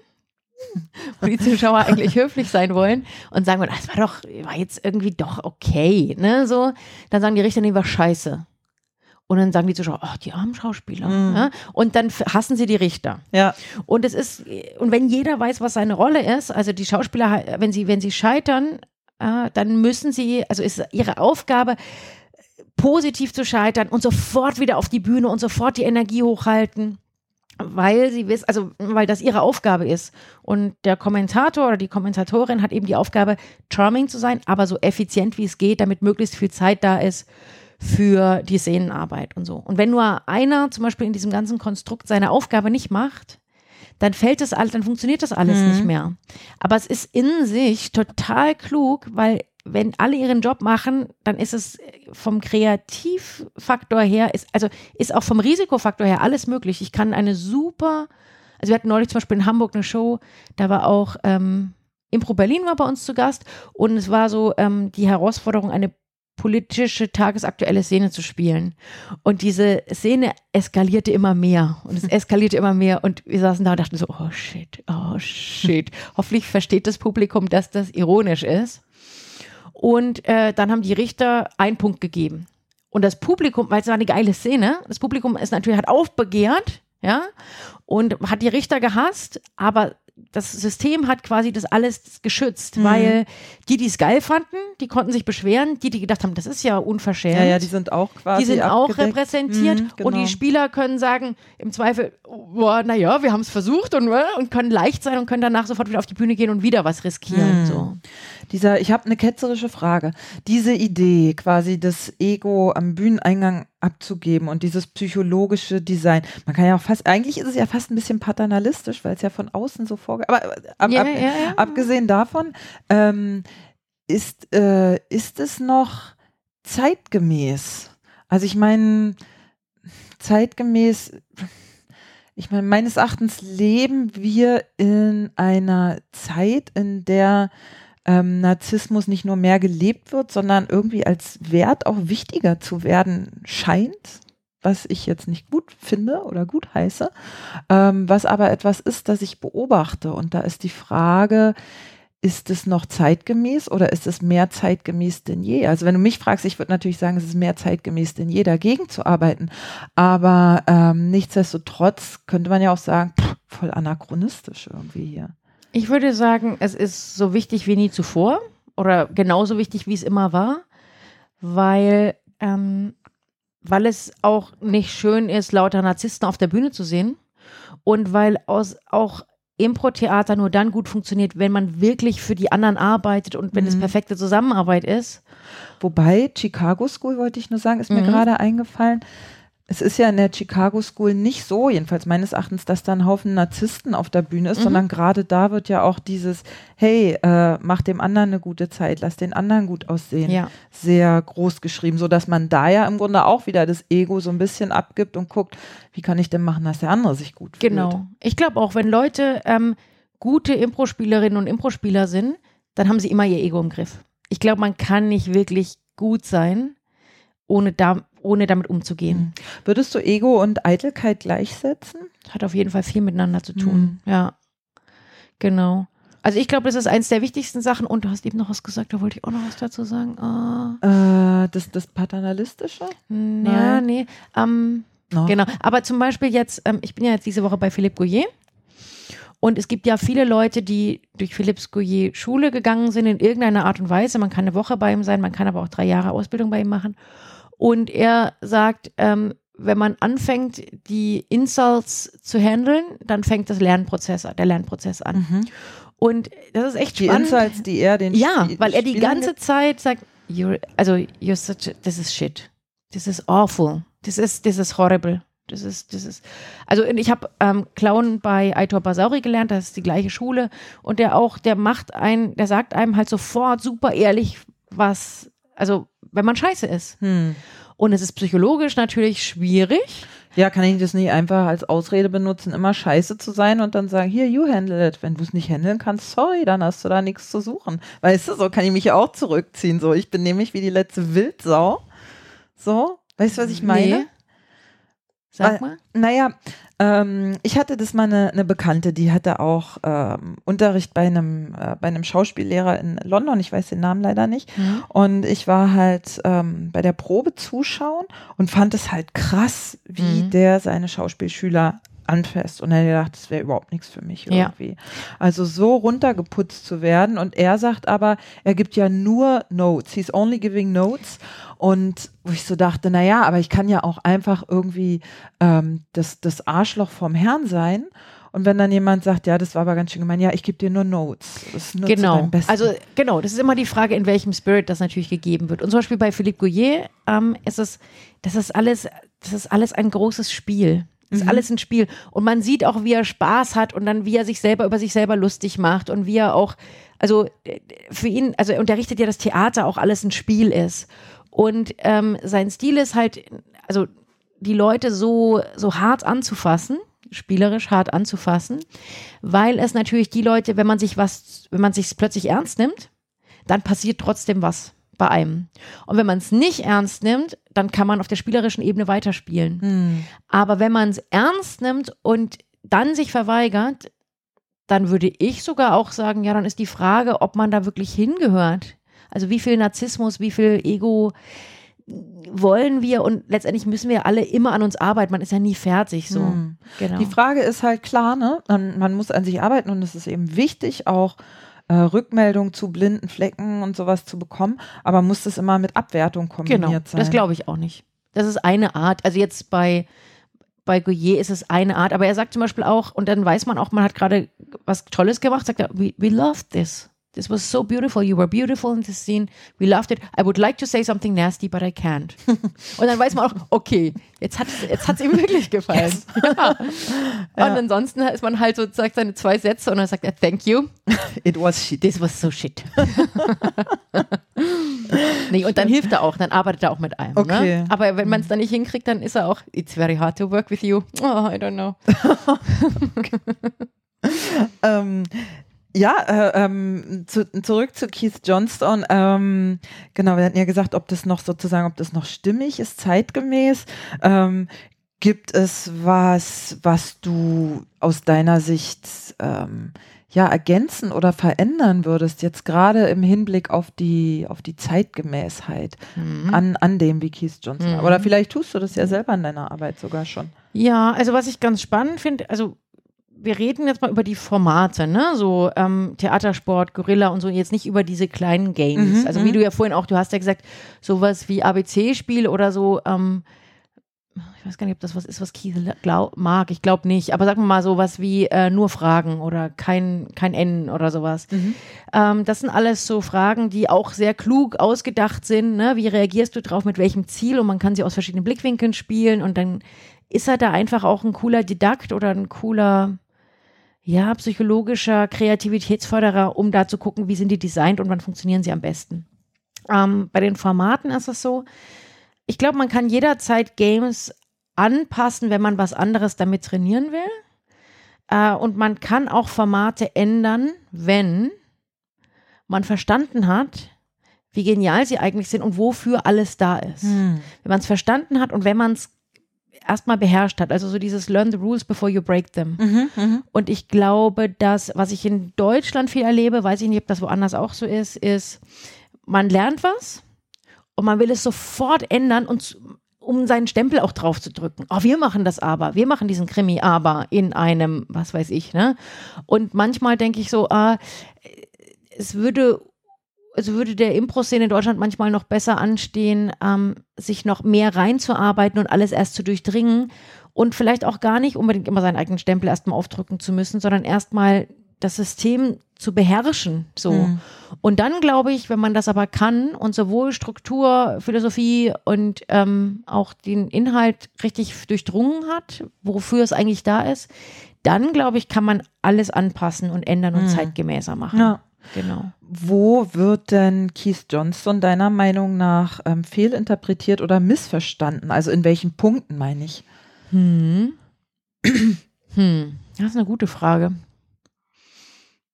wo die Zuschauer eigentlich höflich sein wollen und sagen, das war doch, war jetzt irgendwie doch okay, ne, so, dann sagen die Richter, nee, war scheiße. Und dann sagen die Zuschauer, ach, die armen Schauspieler. Mhm. Ja? Und dann hassen sie die Richter. Ja. Und es ist, und wenn jeder weiß, was seine Rolle ist, also die Schauspieler, wenn sie, wenn sie scheitern, äh, dann müssen sie, also ist ihre Aufgabe, positiv zu scheitern und sofort wieder auf die Bühne und sofort die Energie hochhalten weil sie wissen, also weil das ihre Aufgabe ist. Und der Kommentator oder die Kommentatorin hat eben die Aufgabe, charming zu sein, aber so effizient wie es geht, damit möglichst viel Zeit da ist für die Szenenarbeit und so. Und wenn nur einer zum Beispiel in diesem ganzen Konstrukt seine Aufgabe nicht macht, dann fällt das alles, dann funktioniert das alles mhm. nicht mehr. Aber es ist in sich total klug, weil wenn alle ihren Job machen, dann ist es vom Kreativfaktor her, ist, also ist auch vom Risikofaktor her alles möglich. Ich kann eine super, also wir hatten neulich zum Beispiel in Hamburg eine Show, da war auch ähm, Impro Berlin war bei uns zu Gast und es war so ähm, die Herausforderung, eine politische, tagesaktuelle Szene zu spielen. Und diese Szene eskalierte immer mehr und es [laughs] eskalierte immer mehr und wir saßen da und dachten so, oh shit, oh shit. [laughs] Hoffentlich versteht das Publikum, dass das ironisch ist. Und äh, dann haben die Richter einen Punkt gegeben. Und das Publikum, weil es war eine geile Szene, das Publikum ist natürlich hat aufbegehrt, ja, und hat die Richter gehasst, aber das System hat quasi das alles geschützt, mhm. weil die, die es geil fanden, die konnten sich beschweren, die, die gedacht haben, das ist ja unverschämt. Ja, ja, die sind auch quasi. Die sind abgedeckt. auch repräsentiert mhm, genau. und die Spieler können sagen, im Zweifel, boah, naja, wir haben es versucht und, äh, und können leicht sein und können danach sofort wieder auf die Bühne gehen und wieder was riskieren. Mhm. So. Dieser, ich habe eine ketzerische Frage. Diese Idee, quasi das Ego am Bühneneingang abzugeben und dieses psychologische Design. Man kann ja auch fast, eigentlich ist es ja fast ein bisschen paternalistisch, weil es ja von außen so vorgeht. Aber äh, ab, ja, ab, ja, ja. abgesehen davon, ähm, ist, äh, ist es noch zeitgemäß? Also ich meine, zeitgemäß, ich meine, meines Erachtens leben wir in einer Zeit, in der ähm, Narzissmus nicht nur mehr gelebt wird, sondern irgendwie als Wert auch wichtiger zu werden scheint, was ich jetzt nicht gut finde oder gut heiße, ähm, was aber etwas ist, das ich beobachte. Und da ist die Frage, ist es noch zeitgemäß oder ist es mehr zeitgemäß denn je? Also wenn du mich fragst, ich würde natürlich sagen, es ist mehr zeitgemäß denn je, dagegen zu arbeiten. Aber ähm, nichtsdestotrotz könnte man ja auch sagen, pff, voll anachronistisch irgendwie hier. Ich würde sagen, es ist so wichtig wie nie zuvor oder genauso wichtig, wie es immer war, weil, ähm, weil es auch nicht schön ist, lauter Narzissten auf der Bühne zu sehen und weil aus, auch Impro-Theater nur dann gut funktioniert, wenn man wirklich für die anderen arbeitet und wenn mhm. es perfekte Zusammenarbeit ist. Wobei, Chicago School wollte ich nur sagen, ist mir mhm. gerade eingefallen, es ist ja in der Chicago School nicht so, jedenfalls meines Erachtens, dass da ein Haufen Narzissten auf der Bühne ist, mhm. sondern gerade da wird ja auch dieses, hey, äh, mach dem anderen eine gute Zeit, lass den anderen gut aussehen, ja. sehr groß geschrieben, sodass man da ja im Grunde auch wieder das Ego so ein bisschen abgibt und guckt, wie kann ich denn machen, dass der andere sich gut fühlt. Genau. Ich glaube auch, wenn Leute ähm, gute Impro-Spielerinnen und Impro-Spieler sind, dann haben sie immer ihr Ego im Griff. Ich glaube, man kann nicht wirklich gut sein, ohne da ohne damit umzugehen. Mhm. Würdest du Ego und Eitelkeit gleichsetzen? Hat auf jeden Fall viel miteinander zu tun. Mhm. Ja, genau. Also ich glaube, das ist eins der wichtigsten Sachen. Und du hast eben noch was gesagt, da wollte ich auch noch was dazu sagen. Ah. Äh, das, das Paternalistische? Ja, nee. Ähm, no. Genau. Aber zum Beispiel jetzt, ähm, ich bin ja jetzt diese Woche bei Philippe Gouillet. Und es gibt ja viele Leute, die durch Philips Gouillet Schule gegangen sind in irgendeiner Art und Weise. Man kann eine Woche bei ihm sein, man kann aber auch drei Jahre Ausbildung bei ihm machen. Und er sagt, ähm, wenn man anfängt, die Insults zu handeln, dann fängt das Lernprozess, der Lernprozess an. Mhm. Und das ist echt die spannend. Die Insults, die er den Ja, Spiel weil er die ganze Zeit sagt, you're, also, you're such, this is shit. This is awful. This is, this is horrible. Das ist, das ist, also ich habe ähm, Clown bei Aitor Basauri gelernt, das ist die gleiche Schule und der auch, der macht ein, der sagt einem halt sofort super ehrlich, was, also wenn man scheiße ist. Hm. Und es ist psychologisch natürlich schwierig. Ja, kann ich das nicht einfach als Ausrede benutzen, immer scheiße zu sein und dann sagen, hier, you handle it. Wenn du es nicht handeln kannst, sorry, dann hast du da nichts zu suchen. Weißt du, so kann ich mich ja auch zurückziehen. So, ich bin nämlich wie die letzte Wildsau. So, weißt du, was ich meine? Nee. Sag mal. Naja, ähm, ich hatte das mal eine, eine Bekannte, die hatte auch ähm, Unterricht bei einem, äh, bei einem Schauspiellehrer in London, ich weiß den Namen leider nicht. Mhm. Und ich war halt ähm, bei der Probe zuschauen und fand es halt krass, wie mhm. der seine Schauspielschüler anfasst. Und er gedacht, das wäre überhaupt nichts für mich irgendwie. Ja. Also so runtergeputzt zu werden. Und er sagt aber, er gibt ja nur Notes. He's only giving notes. Und wo ich so dachte, naja, aber ich kann ja auch einfach irgendwie ähm, das, das Arschloch vom Herrn sein. Und wenn dann jemand sagt, ja, das war aber ganz schön gemein, ja, ich gebe dir nur Notes. Nur genau. Also genau, das ist immer die Frage, in welchem Spirit das natürlich gegeben wird. Und zum Beispiel bei Philippe Gouillet ähm, ist es, das ist alles, das ist alles ein großes Spiel. ist mhm. alles ein Spiel. Und man sieht auch, wie er Spaß hat und dann, wie er sich selber über sich selber lustig macht und wie er auch, also für ihn, also unterrichtet ja das Theater auch alles ein Spiel ist. Und ähm, sein Stil ist halt, also die Leute so, so hart anzufassen, spielerisch hart anzufassen, weil es natürlich die Leute, wenn man sich was, wenn man sich plötzlich ernst nimmt, dann passiert trotzdem was bei einem. Und wenn man es nicht ernst nimmt, dann kann man auf der spielerischen Ebene weiterspielen. Hm. Aber wenn man es ernst nimmt und dann sich verweigert, dann würde ich sogar auch sagen, ja, dann ist die Frage, ob man da wirklich hingehört. Also wie viel Narzissmus, wie viel Ego wollen wir und letztendlich müssen wir alle immer an uns arbeiten. Man ist ja nie fertig. So. Hm. Genau. Die Frage ist halt klar, ne? Man, man muss an sich arbeiten und es ist eben wichtig, auch äh, Rückmeldung zu blinden Flecken und sowas zu bekommen, aber muss das immer mit Abwertung kombiniert genau, sein? Das glaube ich auch nicht. Das ist eine Art. Also jetzt bei bei Goyer ist es eine Art, aber er sagt zum Beispiel auch, und dann weiß man auch, man hat gerade was Tolles gemacht, sagt er, we, we love this. This was so beautiful. You were beautiful in this scene. We loved it. I would like to say something nasty, but I can't. [laughs] Und dann weiß man auch, okay, jetzt hat es jetzt hat's ihm wirklich gefallen. Yes. [laughs] Ja. [laughs] Und ansonsten ist man halt so, sagt seine zwei Sätze und dann sagt er, thank you. It was shit. This was so shit. nee, und dann hilft er auch, dann arbeitet er auch mit einem. Ne? Okay. Ne? Aber wenn man es dann nicht hinkriegt, dann ist er auch, it's very hard to work with you. Oh, I don't know. ähm, ja, äh, ähm, zu, zurück zu Keith Johnstone. Ähm, genau, wir hatten ja gesagt, ob das noch sozusagen, ob das noch stimmig ist, zeitgemäß. Ähm, gibt es was, was du aus deiner Sicht ähm, ja ergänzen oder verändern würdest, jetzt gerade im Hinblick auf die, auf die Zeitgemäßheit mhm. an, an dem, wie Keith Johnson? Mhm. Oder vielleicht tust du das ja selber in deiner Arbeit sogar schon. Ja, also was ich ganz spannend finde, also wir reden jetzt mal über die Formate, ne? So ähm, Theatersport, Gorilla und so, jetzt nicht über diese kleinen Games. Mhm, also wie mhm. du ja vorhin auch, du hast ja gesagt, sowas wie ABC-Spiel oder so, ähm, ich weiß gar nicht, ob das was ist, was Keith glaub, mag. Ich glaube nicht. Aber sagen wir mal sowas wie äh, nur Fragen oder kein, kein N oder sowas. Mhm. Ähm, das sind alles so Fragen, die auch sehr klug ausgedacht sind. Ne? Wie reagierst du drauf, mit welchem Ziel? Und man kann sie aus verschiedenen Blickwinkeln spielen. Und dann ist er da einfach auch ein cooler Didakt oder ein cooler ja, psychologischer Kreativitätsförderer, um da zu gucken, wie sind die designt und wann funktionieren sie am besten. Ähm, bei den Formaten ist es so, ich glaube, man kann jederzeit Games anpassen, wenn man was anderes damit trainieren will. Äh, und man kann auch Formate ändern, wenn man verstanden hat, wie genial sie eigentlich sind und wofür alles da ist. Hm. Wenn man es verstanden hat und wenn man es erstmal beherrscht hat. Also so dieses Learn the rules before you break them. Mhm, mh. Und ich glaube, dass, was ich in Deutschland viel erlebe, weiß ich nicht, ob das woanders auch so ist, ist, man lernt was und man will es sofort ändern und um seinen Stempel auch drauf zu drücken. Oh, wir machen das aber, wir machen diesen Krimi aber in einem, was weiß ich, ne? Und manchmal denke ich so, ah, es würde also würde der Impro-Szene in Deutschland manchmal noch besser anstehen, ähm, sich noch mehr reinzuarbeiten und alles erst zu durchdringen und vielleicht auch gar nicht unbedingt immer seinen eigenen Stempel erstmal aufdrücken zu müssen, sondern erstmal das System zu beherrschen. So. Mhm. Und dann glaube ich, wenn man das aber kann und sowohl Struktur, Philosophie und ähm, auch den Inhalt richtig durchdrungen hat, wofür es eigentlich da ist, dann glaube ich, kann man alles anpassen und ändern und mhm. zeitgemäßer machen. Ja. Genau. Wo wird denn Keith Johnston deiner Meinung nach ähm, fehlinterpretiert oder missverstanden? Also in welchen Punkten meine ich? Hm. [clears throat] hm. Das ist eine gute Frage.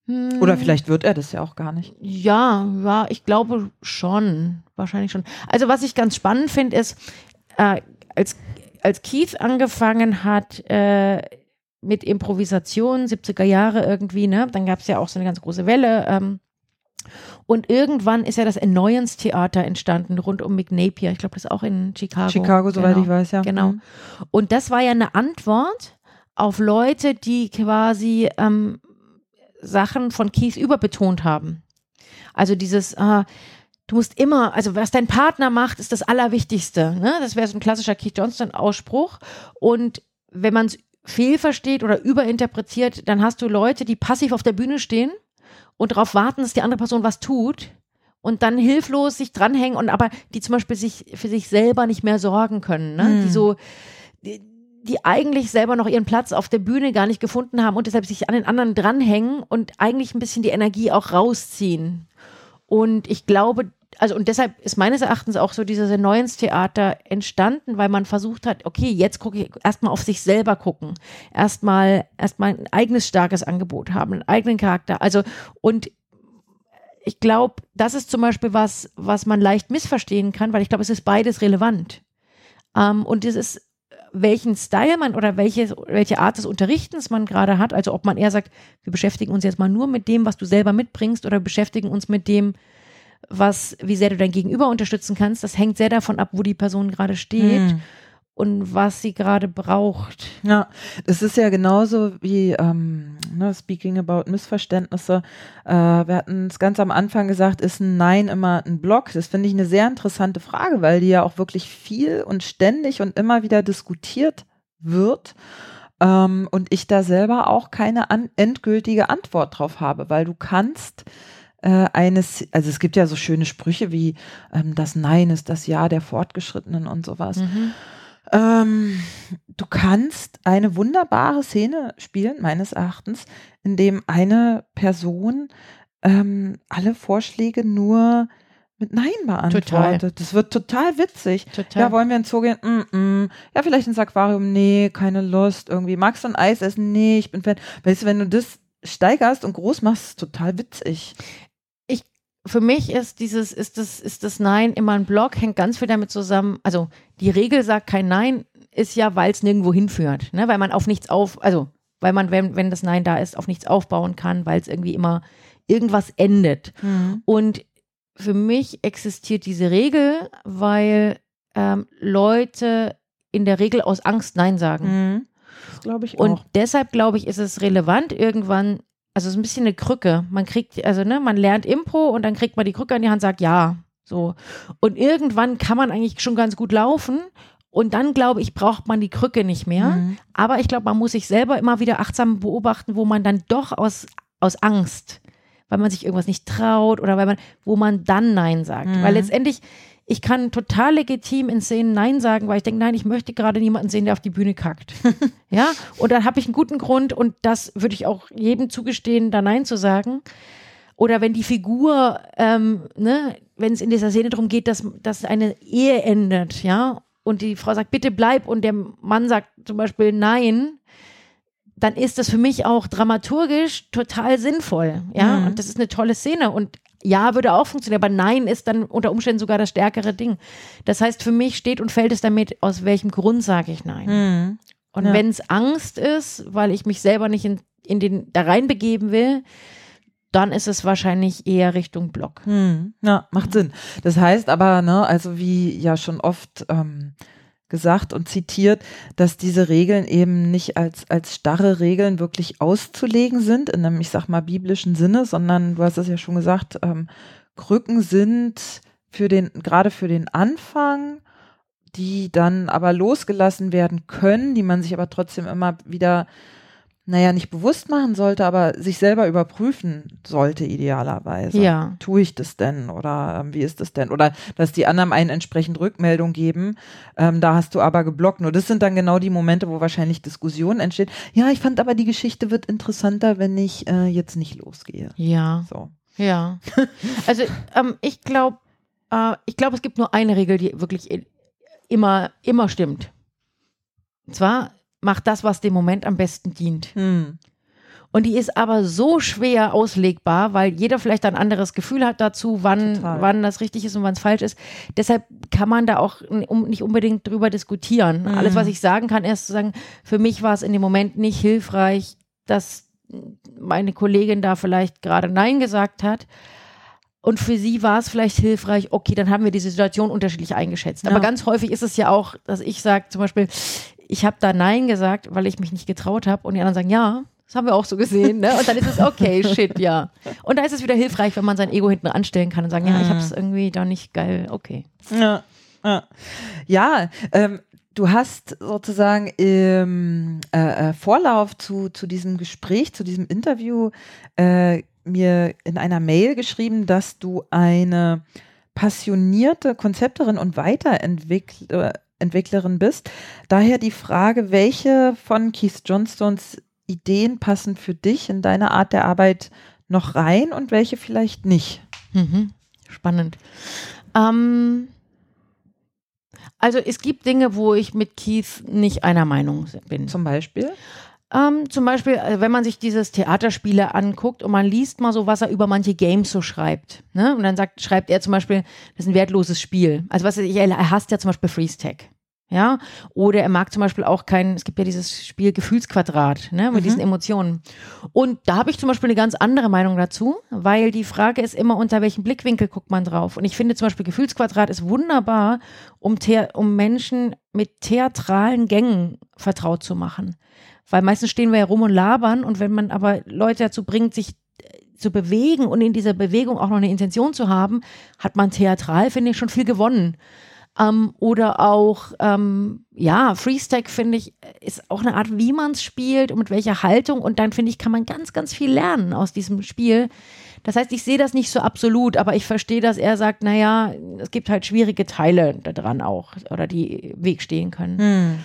Hm. Oder vielleicht wird er das ja auch gar nicht. Ja, ja, ich glaube schon. Wahrscheinlich schon. Also, was ich ganz spannend finde, ist, äh, als, als Keith angefangen hat, äh, mit Improvisation, 70er Jahre irgendwie, ne? Dann gab es ja auch so eine ganz große Welle. Ähm, und irgendwann ist ja das Annoyance-Theater entstanden rund um Mick Napier. Ich glaube, das ist auch in Chicago. Chicago, soweit genau. ich weiß, ja. Genau. Mhm. Und das war ja eine Antwort auf Leute, die quasi ähm, Sachen von Keith überbetont haben. Also dieses, äh, du musst immer, also was dein Partner macht, ist das Allerwichtigste. Ne? Das wäre so ein klassischer Keith Johnston-Ausspruch. Und wenn man es fehlversteht oder überinterpretiert, dann hast du Leute, die passiv auf der Bühne stehen und darauf warten, dass die andere Person was tut und dann hilflos sich dranhängen und aber die zum Beispiel sich für sich selber nicht mehr sorgen können, ne? Mhm. die so die, die eigentlich selber noch ihren Platz auf der Bühne gar nicht gefunden haben und deshalb sich an den anderen dranhängen und eigentlich ein bisschen die Energie auch rausziehen. Und ich glaube, also und deshalb ist meines Erachtens auch so dieses Erneuenstheater entstanden, weil man versucht hat, okay, jetzt gucke ich erstmal auf sich selber gucken, erstmal erstmal ein eigenes starkes Angebot haben, einen eigenen Charakter. Also und ich glaube, das ist zum Beispiel was, was man leicht missverstehen kann, weil ich glaube, es ist beides relevant. Ähm, und es ist welchen Style man oder welche, welche Art des Unterrichtens man gerade hat. Also ob man eher sagt, wir beschäftigen uns jetzt mal nur mit dem, was du selber mitbringst oder beschäftigen uns mit dem, was, wie sehr du dein Gegenüber unterstützen kannst. Das hängt sehr davon ab, wo die Person gerade steht. Hm und was sie gerade braucht. Ja, das ist ja genauso wie, ähm, ne, speaking about Missverständnisse, äh, wir hatten es ganz am Anfang gesagt, ist ein Nein immer ein Block? Das finde ich eine sehr interessante Frage, weil die ja auch wirklich viel und ständig und immer wieder diskutiert wird. Ähm, und ich da selber auch keine an endgültige Antwort drauf habe, weil du kannst äh, eines, also es gibt ja so schöne Sprüche wie ähm, das Nein ist das Ja der Fortgeschrittenen und sowas. Mhm. Ähm, du kannst eine wunderbare Szene spielen, meines Erachtens, in dem eine Person ähm, alle Vorschläge nur mit Nein beantwortet. Total. Das wird total witzig. Total. Ja, wollen wir ins Zoo gehen? Mm -mm. Ja, vielleicht ins Aquarium? Nee, keine Lust. Irgendwie magst du ein Eis essen? Nee, ich bin Fan. Weißt du, wenn du das steigerst und groß machst, total witzig für mich ist dieses, ist das, ist das Nein immer ein Block, hängt ganz viel damit zusammen. Also die Regel sagt kein Nein, ist ja, weil es nirgendwo hinführt, ne? weil man auf nichts auf, also weil man, wenn, wenn das Nein da ist, auf nichts aufbauen kann, weil es irgendwie immer irgendwas endet. Mhm. Und für mich existiert diese Regel, weil ähm, Leute in der Regel aus Angst Nein sagen. Mhm. Glaube ich auch. Und deshalb glaube ich, ist es relevant, irgendwann also es ist ein bisschen eine Krücke. Man kriegt, also ne, man lernt Impro und dann kriegt man die Krücke an die Hand, sagt ja. So. Und irgendwann kann man eigentlich schon ganz gut laufen. Und dann, glaube ich, braucht man die Krücke nicht mehr. Mhm. Aber ich glaube, man muss sich selber immer wieder achtsam beobachten, wo man dann doch aus, aus Angst, weil man sich irgendwas nicht traut oder weil man, wo man dann Nein sagt. Mhm. Weil letztendlich ich kann total legitim in Szenen Nein sagen, weil ich denke, nein, ich möchte gerade niemanden sehen, der auf die Bühne kackt. [laughs] ja, und dann habe ich einen guten Grund und das würde ich auch jedem zugestehen, da Nein zu sagen. Oder wenn die Figur, ähm, ne, wenn es in dieser Szene darum geht, dass, dass eine Ehe endet, ja, und die Frau sagt, bitte bleib und der Mann sagt zum Beispiel Nein, dann ist das für mich auch dramaturgisch total sinnvoll. Ja, mhm. und das ist eine tolle Szene. Und ja, würde auch funktionieren, aber nein ist dann unter Umständen sogar das stärkere Ding. Das heißt, für mich steht und fällt es damit, aus welchem Grund sage ich nein. Mhm. Und ja. wenn es Angst ist, weil ich mich selber nicht in, in den da reinbegeben will, dann ist es wahrscheinlich eher Richtung Block. Mhm. Ja, macht Sinn. Das heißt aber, ne, also wie ja schon oft ähm, gesagt und zitiert, dass diese Regeln eben nicht als, als starre Regeln wirklich auszulegen sind, in einem, ich sag mal, biblischen Sinne, sondern du hast es ja schon gesagt, ähm, Krücken sind für den, gerade für den Anfang, die dann aber losgelassen werden können, die man sich aber trotzdem immer wieder naja, nicht bewusst machen sollte, aber sich selber überprüfen sollte, idealerweise. Ja. Tue ich das denn? Oder ähm, wie ist das denn? Oder dass die anderen einen entsprechend Rückmeldung geben, ähm, da hast du aber geblockt. Nur das sind dann genau die Momente, wo wahrscheinlich Diskussion entsteht. Ja, ich fand aber, die Geschichte wird interessanter, wenn ich äh, jetzt nicht losgehe. Ja. So. Ja. [laughs] Also ähm, ich glaube, äh, ich glaube, es gibt nur eine Regel, die wirklich immer, immer stimmt. Und zwar mach das, was dem Moment am besten dient. Hm. Und die ist aber so schwer auslegbar, weil jeder vielleicht ein anderes Gefühl hat dazu, wann, wann das richtig ist und wann es falsch ist. Deshalb kann man da auch nicht unbedingt drüber diskutieren. Mhm. Alles, was ich sagen kann, ist zu sagen, für mich war es in dem Moment nicht hilfreich, dass meine Kollegin da vielleicht gerade Nein gesagt hat. Und für sie war es vielleicht hilfreich, okay, dann haben wir die Situation unterschiedlich eingeschätzt. Ja. Aber ganz häufig ist es ja auch, dass ich sage zum Beispiel, ich habe da Nein gesagt, weil ich mich nicht getraut habe und die anderen sagen, ja, das haben wir auch so gesehen. Ne? Und dann ist es okay, [laughs] shit, ja. Und da ist es wieder hilfreich, wenn man sein Ego hinten anstellen kann und sagen, ja, ich habe es mhm. irgendwie da nicht geil, okay. Ja, ja. ja ähm, du hast sozusagen im äh, äh, Vorlauf zu, zu diesem Gespräch, zu diesem Interview äh, mir in einer Mail geschrieben, dass du eine passionierte Konzepterin und Weiterentwicklerin Entwicklerin bist. Daher die Frage, welche von Keith Johnstones Ideen passen für dich in deine Art der Arbeit noch rein und welche vielleicht nicht? Mhm. Spannend. Ähm, also es gibt Dinge, wo ich mit Keith nicht einer Meinung bin. Zum Beispiel? Ähm, zum Beispiel, äh, wenn man sich dieses Theaterspiele anguckt und man liest mal so, was er über manche Games so schreibt. Ne? Und dann sagt, schreibt er zum Beispiel, das ist ein wertloses Spiel. Also was ich, er hasst ja zum Beispiel Freeze Tag. Ja, oder er mag zum Beispiel auch kein, es gibt ja dieses Spiel Gefühlsquadrat, ne, mit mhm. diesen Emotionen. Und da habe ich zum Beispiel eine ganz andere Meinung dazu, weil die Frage ist immer, unter welchem Blickwinkel guckt man drauf. Und ich finde zum Beispiel Gefühlsquadrat ist wunderbar, um, um Menschen mit theatralen Gängen vertraut zu machen. Weil meistens stehen wir ja rum und labern und wenn man aber Leute dazu bringt, sich äh, zu bewegen und in dieser Bewegung auch noch eine Intention zu haben, hat man theatral, finde ich, schon viel gewonnen. Ähm, oder auch, ähm, ja, Freestack finde ich, ist auch eine Art, wie man es spielt und mit welcher Haltung. Und dann finde ich, kann man ganz, ganz viel lernen aus diesem Spiel. Das heißt, ich sehe das nicht so absolut, aber ich verstehe, dass er sagt, naja, es gibt halt schwierige Teile daran auch oder die Weg stehen können. Hm.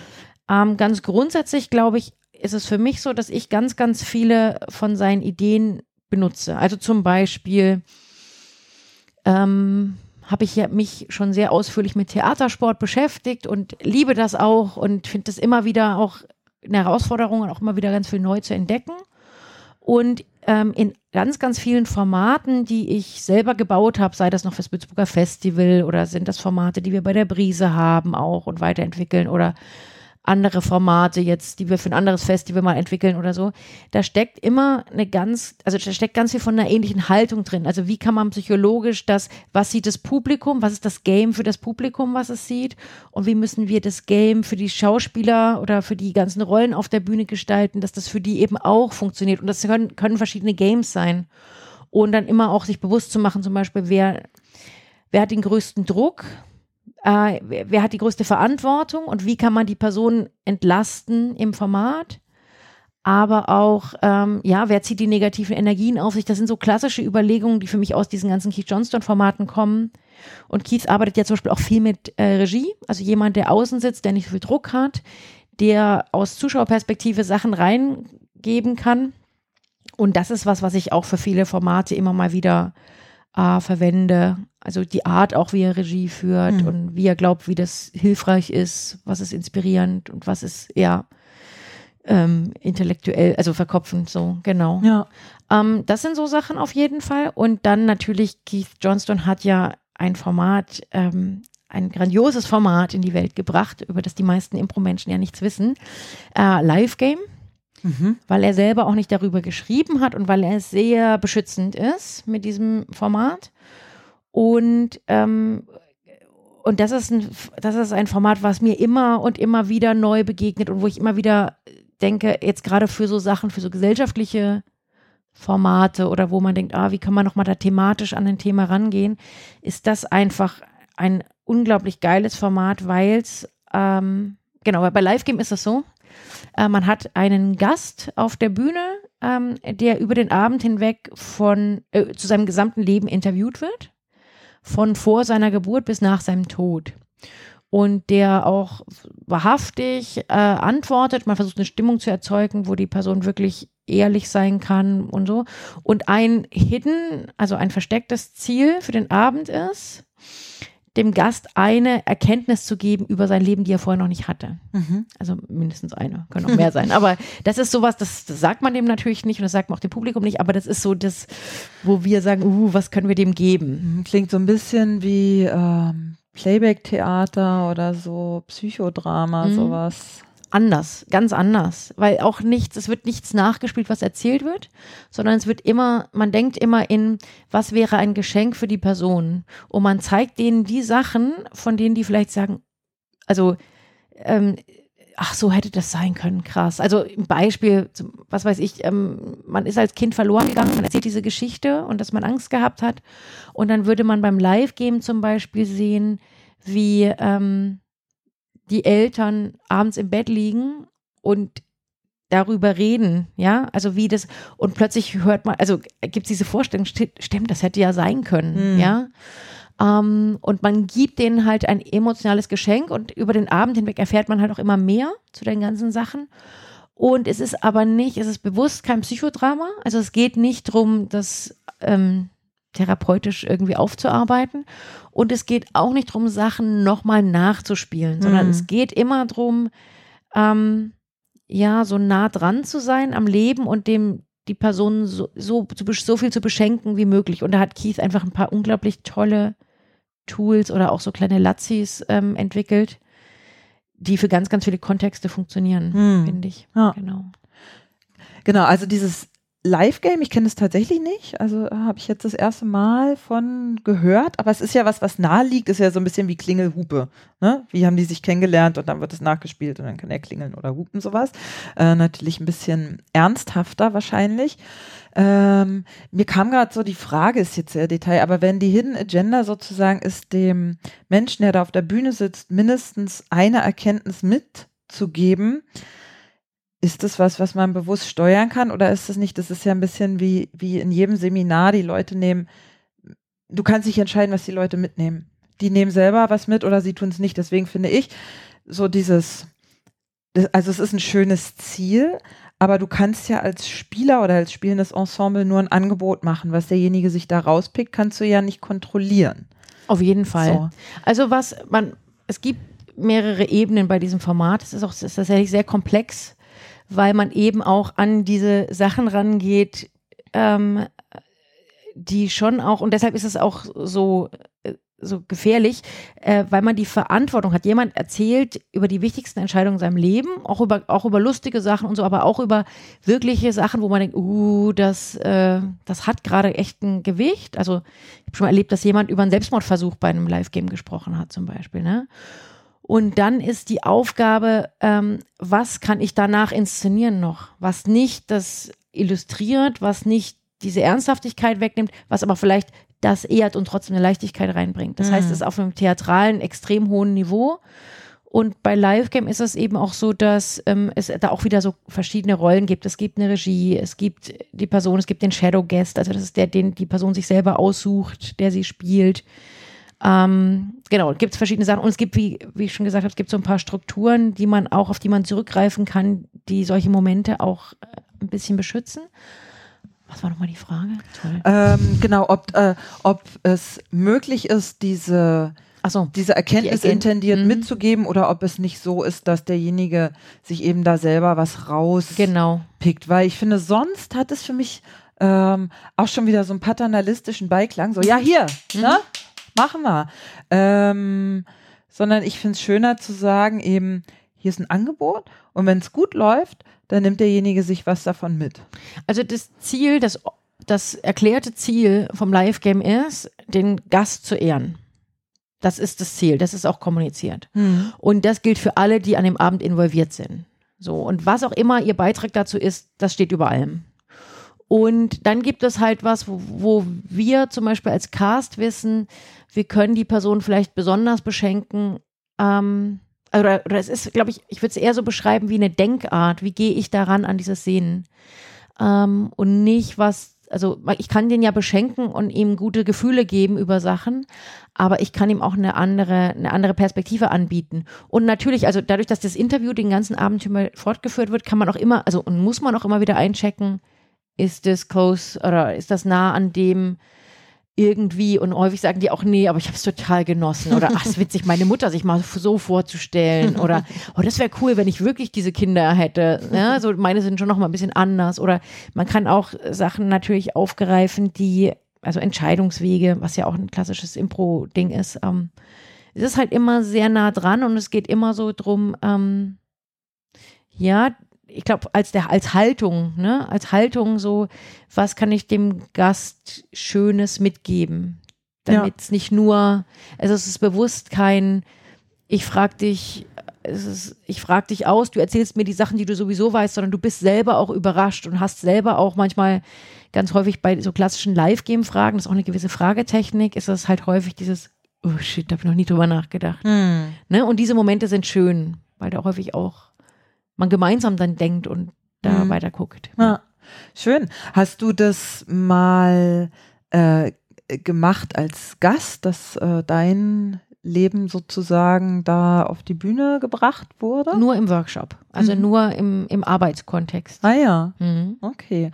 Ähm, ganz grundsätzlich, glaube ich, ist es für mich so, dass ich ganz, ganz viele von seinen Ideen benutze. Also zum Beispiel, ähm, habe ich ja mich schon sehr ausführlich mit Theatersport beschäftigt und liebe das auch und finde es immer wieder auch eine Herausforderung und auch immer wieder ganz viel neu zu entdecken. Und ähm, in ganz, ganz vielen Formaten, die ich selber gebaut habe, sei das noch fürs Würzburger Festival oder sind das Formate, die wir bei der Brise haben auch und weiterentwickeln oder andere Formate jetzt, die wir für ein anderes Festival mal entwickeln oder so. Da steckt immer eine ganz, also da steckt ganz viel von einer ähnlichen Haltung drin. Also wie kann man psychologisch das, was sieht das Publikum, was ist das Game für das Publikum, was es sieht und wie müssen wir das Game für die Schauspieler oder für die ganzen Rollen auf der Bühne gestalten, dass das für die eben auch funktioniert. Und das können, können verschiedene Games sein. Und dann immer auch sich bewusst zu machen, zum Beispiel, wer, wer hat den größten Druck? Äh, wer, hat die größte Verantwortung und wie kann man die Person entlasten im Format? aber auch, ähm, ja, wer zieht die negativen Energien auf sich? Das sind so klassische Überlegungen, die für mich aus diesen ganzen Keith Johnston-Formaten kommen. Und Keith arbeitet ja zum Beispiel auch viel mit äh, Regie, also jemand, der außen sitzt, der nicht so viel Druck hat, der aus Zuschauerperspektive Sachen reingeben kann. Und das ist was, was ich auch für viele Formate immer mal wieder äh, verwende. Also die Art auch, wie er Regie führt mhm. und wie er glaubt, wie das hilfreich ist, was ist inspirierend und was ist eher ähm, intellektuell, also verkopfend, so, genau. Ja. Ähm, das sind so Sachen auf jeden Fall. Und dann natürlich, Keith Johnston hat ja ein Format, ähm, ein grandioses Format in die Welt gebracht, über das die meisten Impro-Menschen ja nichts wissen. Äh, Live Game mhm. weil er selber auch nicht darüber geschrieben hat und weil er sehr beschützend ist mit diesem Format. Und, ähm, und das ist, ein, das ist ein Format, was mir immer und immer wieder neu begegnet und wo ich immer wieder denke, jetzt gerade für so Sachen, für so gesellschaftliche Formate oder wo man denkt, ah, wie kann man nochmal da thematisch an ein Thema rangehen, ist das einfach ein unglaublich geiles Format, weil es, ähm, genau, bei Live Game ist es so, äh, man hat einen Gast auf der Bühne, ähm, der über den Abend hinweg von äh, zu seinem gesamten Leben interviewt wird, von vor seiner Geburt bis nach seinem Tod. Und der auch wahrhaftig äh, antwortet. Man versucht eine Stimmung zu erzeugen, wo die Person wirklich ehrlich sein kann und so. Und ein hidden, also ein verstecktes Ziel für den Abend ist, dem Gast eine Erkenntnis zu geben über sein Leben, die er vorher noch nicht hatte. Mhm. Also mindestens eine, können auch mehr sein. Aber das ist sowas, das, das, sagt man dem natürlich nicht und das sagt man auch dem Publikum nicht, aber das ist so das, wo wir sagen, uh, was können wir dem geben? Mhm, klingt so ein bisschen wie ähm, Playback-Theater oder so Psychodrama, mhm. sowas anders, ganz anders, weil auch nichts, es wird nichts nachgespielt, was erzählt wird, sondern es wird immer, man denkt immer in, was wäre ein Geschenk für die Person? Und man zeigt denen die Sachen, von denen die vielleicht sagen, also, ähm, ach so hätte das sein können, krass. Also ein Beispiel, was weiß ich, ähm, man ist als Kind verloren gegangen, man erzählt diese Geschichte und dass man Angst gehabt hat. Und dann würde man beim Live-Game zum Beispiel sehen, wie ähm, die Eltern abends im Bett liegen und darüber reden, ja, also wie das und plötzlich hört man, also gibt es diese Vorstellung, stimmt, das hätte ja sein können, mhm. ja. Ähm, und man gibt denen halt ein emotionales Geschenk und über den Abend hinweg erfährt man halt auch immer mehr zu den ganzen Sachen. Und es ist aber nicht, es ist bewusst kein Psychodrama. Also es geht nicht darum, das ähm, therapeutisch irgendwie aufzuarbeiten. Und es geht auch nicht darum, Sachen nochmal nachzuspielen, sondern mhm. es geht immer darum, ähm, ja, so nah dran zu sein am Leben und dem die Person so, so, so viel zu beschenken wie möglich. Und da hat Keith einfach ein paar unglaublich tolle Tools oder auch so kleine Lazis ähm, entwickelt, die für ganz, ganz viele Kontexte funktionieren, hm. finde ich. Ja. Genau. Genau, also dieses Live-Game, ich kenne es tatsächlich nicht. Also habe ich jetzt das erste Mal von gehört. Aber es ist ja was, was nahe liegt, ist ja so ein bisschen wie Klingelhupe. Ne? Wie haben die sich kennengelernt und dann wird es nachgespielt und dann kann er klingeln oder hupen, sowas. Äh, natürlich ein bisschen ernsthafter wahrscheinlich. Ähm, mir kam gerade so die Frage, ist jetzt sehr Detail, aber wenn die Hidden Agenda sozusagen ist, dem Menschen, der da auf der Bühne sitzt, mindestens eine Erkenntnis mitzugeben, ist das was, was man bewusst steuern kann oder ist das nicht, das ist ja ein bisschen wie, wie in jedem Seminar, die Leute nehmen, du kannst dich entscheiden, was die Leute mitnehmen. Die nehmen selber was mit oder sie tun es nicht. Deswegen finde ich so dieses, also es ist ein schönes Ziel, aber du kannst ja als Spieler oder als spielendes Ensemble nur ein Angebot machen. Was derjenige sich da rauspickt, kannst du ja nicht kontrollieren. Auf jeden Fall. So. Also was man, es gibt mehrere Ebenen bei diesem Format. Es ist auch es ist tatsächlich sehr komplex weil man eben auch an diese Sachen rangeht, ähm, die schon auch, und deshalb ist es auch so, äh, so gefährlich, äh, weil man die Verantwortung hat. Jemand erzählt über die wichtigsten Entscheidungen in seinem Leben, auch über, auch über lustige Sachen und so, aber auch über wirkliche Sachen, wo man denkt, uh, das, äh, das hat gerade echt ein Gewicht. Also ich habe schon mal erlebt, dass jemand über einen Selbstmordversuch bei einem Live-Game gesprochen hat, zum Beispiel. Ne? Und dann ist die Aufgabe, ähm, was kann ich danach inszenieren noch? Was nicht das illustriert, was nicht diese Ernsthaftigkeit wegnimmt, was aber vielleicht das ehrt und trotzdem eine Leichtigkeit reinbringt. Das mhm. heißt, es ist auf einem theatralen, extrem hohen Niveau. Und bei Livegame ist es eben auch so, dass ähm, es da auch wieder so verschiedene Rollen gibt. Es gibt eine Regie, es gibt die Person, es gibt den Shadow Guest, also das ist der, den die Person sich selber aussucht, der sie spielt. Ähm, genau, gibt es verschiedene Sachen und es gibt, wie, wie ich schon gesagt habe, es gibt so ein paar Strukturen, die man auch, auf die man zurückgreifen kann, die solche Momente auch äh, ein bisschen beschützen. Was war nochmal die Frage? Ähm, genau, ob, äh, ob es möglich ist, diese, so, diese Erkenntnis die intendiert mhm. mitzugeben oder ob es nicht so ist, dass derjenige sich eben da selber was rauspickt. Genau. Weil ich finde, sonst hat es für mich ähm, auch schon wieder so einen paternalistischen Beiklang. So, ja, hier, mhm. ne? Machen wir. Ähm, sondern ich finde es schöner zu sagen, eben, hier ist ein Angebot und wenn es gut läuft, dann nimmt derjenige sich was davon mit. Also das Ziel, das, das erklärte Ziel vom Live-Game ist, den Gast zu ehren. Das ist das Ziel, das ist auch kommuniziert. Mhm. Und das gilt für alle, die an dem Abend involviert sind. So, und was auch immer ihr Beitrag dazu ist, das steht über allem. Und dann gibt es halt was, wo, wo wir zum Beispiel als Cast wissen, wir können die Person vielleicht besonders beschenken. Ähm, oder, oder es ist, glaube ich, ich würde es eher so beschreiben wie eine Denkart. Wie gehe ich daran an diese Szenen? Ähm, und nicht was, also ich kann den ja beschenken und ihm gute Gefühle geben über Sachen, aber ich kann ihm auch eine andere, eine andere Perspektive anbieten. Und natürlich, also dadurch, dass das Interview den ganzen Abend immer fortgeführt wird, kann man auch immer, also und muss man auch immer wieder einchecken, ist das close oder ist das nah an dem, irgendwie und häufig sagen die auch, nee, aber ich habe es total genossen oder ach, ist witzig, meine Mutter sich mal so vorzustellen oder oh, das wäre cool, wenn ich wirklich diese Kinder hätte. Ja, so meine sind schon noch mal ein bisschen anders oder man kann auch Sachen natürlich aufgreifen, die also Entscheidungswege, was ja auch ein klassisches Impro-Ding ist. Ähm, es ist halt immer sehr nah dran und es geht immer so drum, ähm, ja, ich glaube, als der, als Haltung, ne, als Haltung so, was kann ich dem Gast Schönes mitgeben? Damit es ja. nicht nur, also es ist bewusst kein, ich frag dich, ist, ich frag dich aus, du erzählst mir die Sachen, die du sowieso weißt, sondern du bist selber auch überrascht und hast selber auch manchmal ganz häufig bei so klassischen Live-Game-Fragen, das ist auch eine gewisse Fragetechnik, ist das halt häufig dieses, oh shit, da habe ich noch nie drüber nachgedacht. Hm. Ne? Und diese Momente sind schön, weil da häufig auch man gemeinsam dann denkt und da mhm. weiter guckt. Ja. Schön. Hast du das mal äh, gemacht als Gast, dass äh, dein Leben sozusagen da auf die Bühne gebracht wurde? Nur im Workshop, also mhm. nur im, im Arbeitskontext. Ah ja, mhm. okay.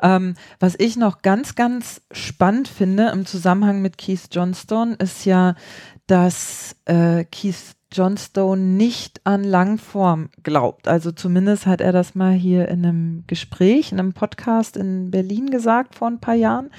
Ähm, was ich noch ganz, ganz spannend finde im Zusammenhang mit Keith Johnstone ist ja, dass äh, Keith Johnstone nicht an Langform glaubt. Also zumindest hat er das mal hier in einem Gespräch, in einem Podcast in Berlin gesagt vor ein paar Jahren,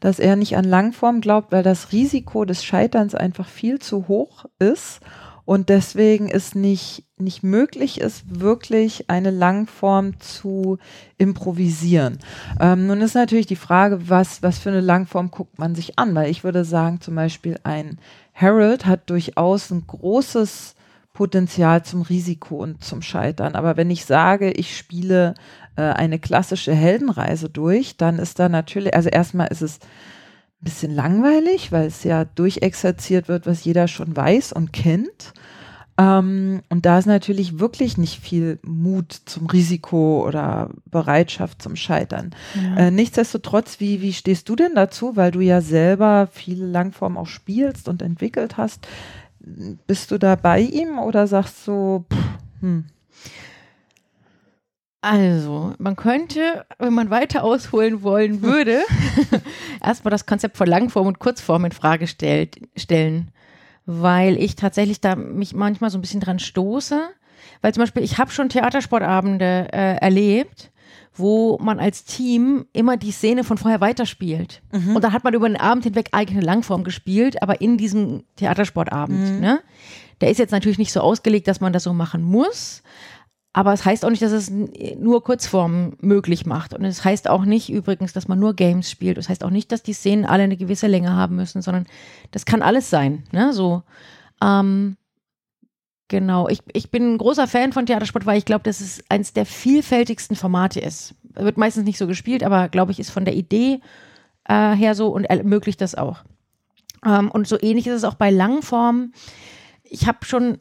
dass er nicht an Langform glaubt, weil das Risiko des Scheiterns einfach viel zu hoch ist und deswegen es nicht, nicht möglich ist, wirklich eine Langform zu improvisieren. Ähm, nun ist natürlich die Frage, was, was für eine Langform guckt man sich an, weil ich würde sagen, zum Beispiel ein Harold hat durchaus ein großes Potenzial zum Risiko und zum Scheitern. Aber wenn ich sage, ich spiele äh, eine klassische Heldenreise durch, dann ist da natürlich, also erstmal ist es ein bisschen langweilig, weil es ja durchexerziert wird, was jeder schon weiß und kennt. Ähm, und da ist natürlich wirklich nicht viel Mut zum Risiko oder Bereitschaft zum Scheitern. Ja. Äh, nichtsdestotrotz, wie, wie stehst du denn dazu, weil du ja selber viele Langformen auch spielst und entwickelt hast? Bist du da bei ihm oder sagst du, pff, hm. Also, man könnte, wenn man weiter ausholen wollen würde, [laughs] [laughs] erstmal das Konzept von Langform und Kurzform in Frage stellt, stellen weil ich tatsächlich da mich manchmal so ein bisschen dran stoße. Weil zum Beispiel, ich habe schon Theatersportabende äh, erlebt, wo man als Team immer die Szene von vorher weiterspielt. Mhm. Und da hat man über den Abend hinweg eigene Langform gespielt, aber in diesem Theatersportabend. Mhm. Ne? Der ist jetzt natürlich nicht so ausgelegt, dass man das so machen muss. Aber es heißt auch nicht, dass es nur Kurzform möglich macht. Und es heißt auch nicht übrigens, dass man nur Games spielt. Es heißt auch nicht, dass die Szenen alle eine gewisse Länge haben müssen, sondern das kann alles sein. Ne? So. Ähm, genau. Ich, ich bin ein großer Fan von Theatersport, weil ich glaube, dass es eines der vielfältigsten Formate ist. Wird meistens nicht so gespielt, aber glaube ich, ist von der Idee äh, her so und ermöglicht das auch. Ähm, und so ähnlich ist es auch bei Langformen. Ich habe schon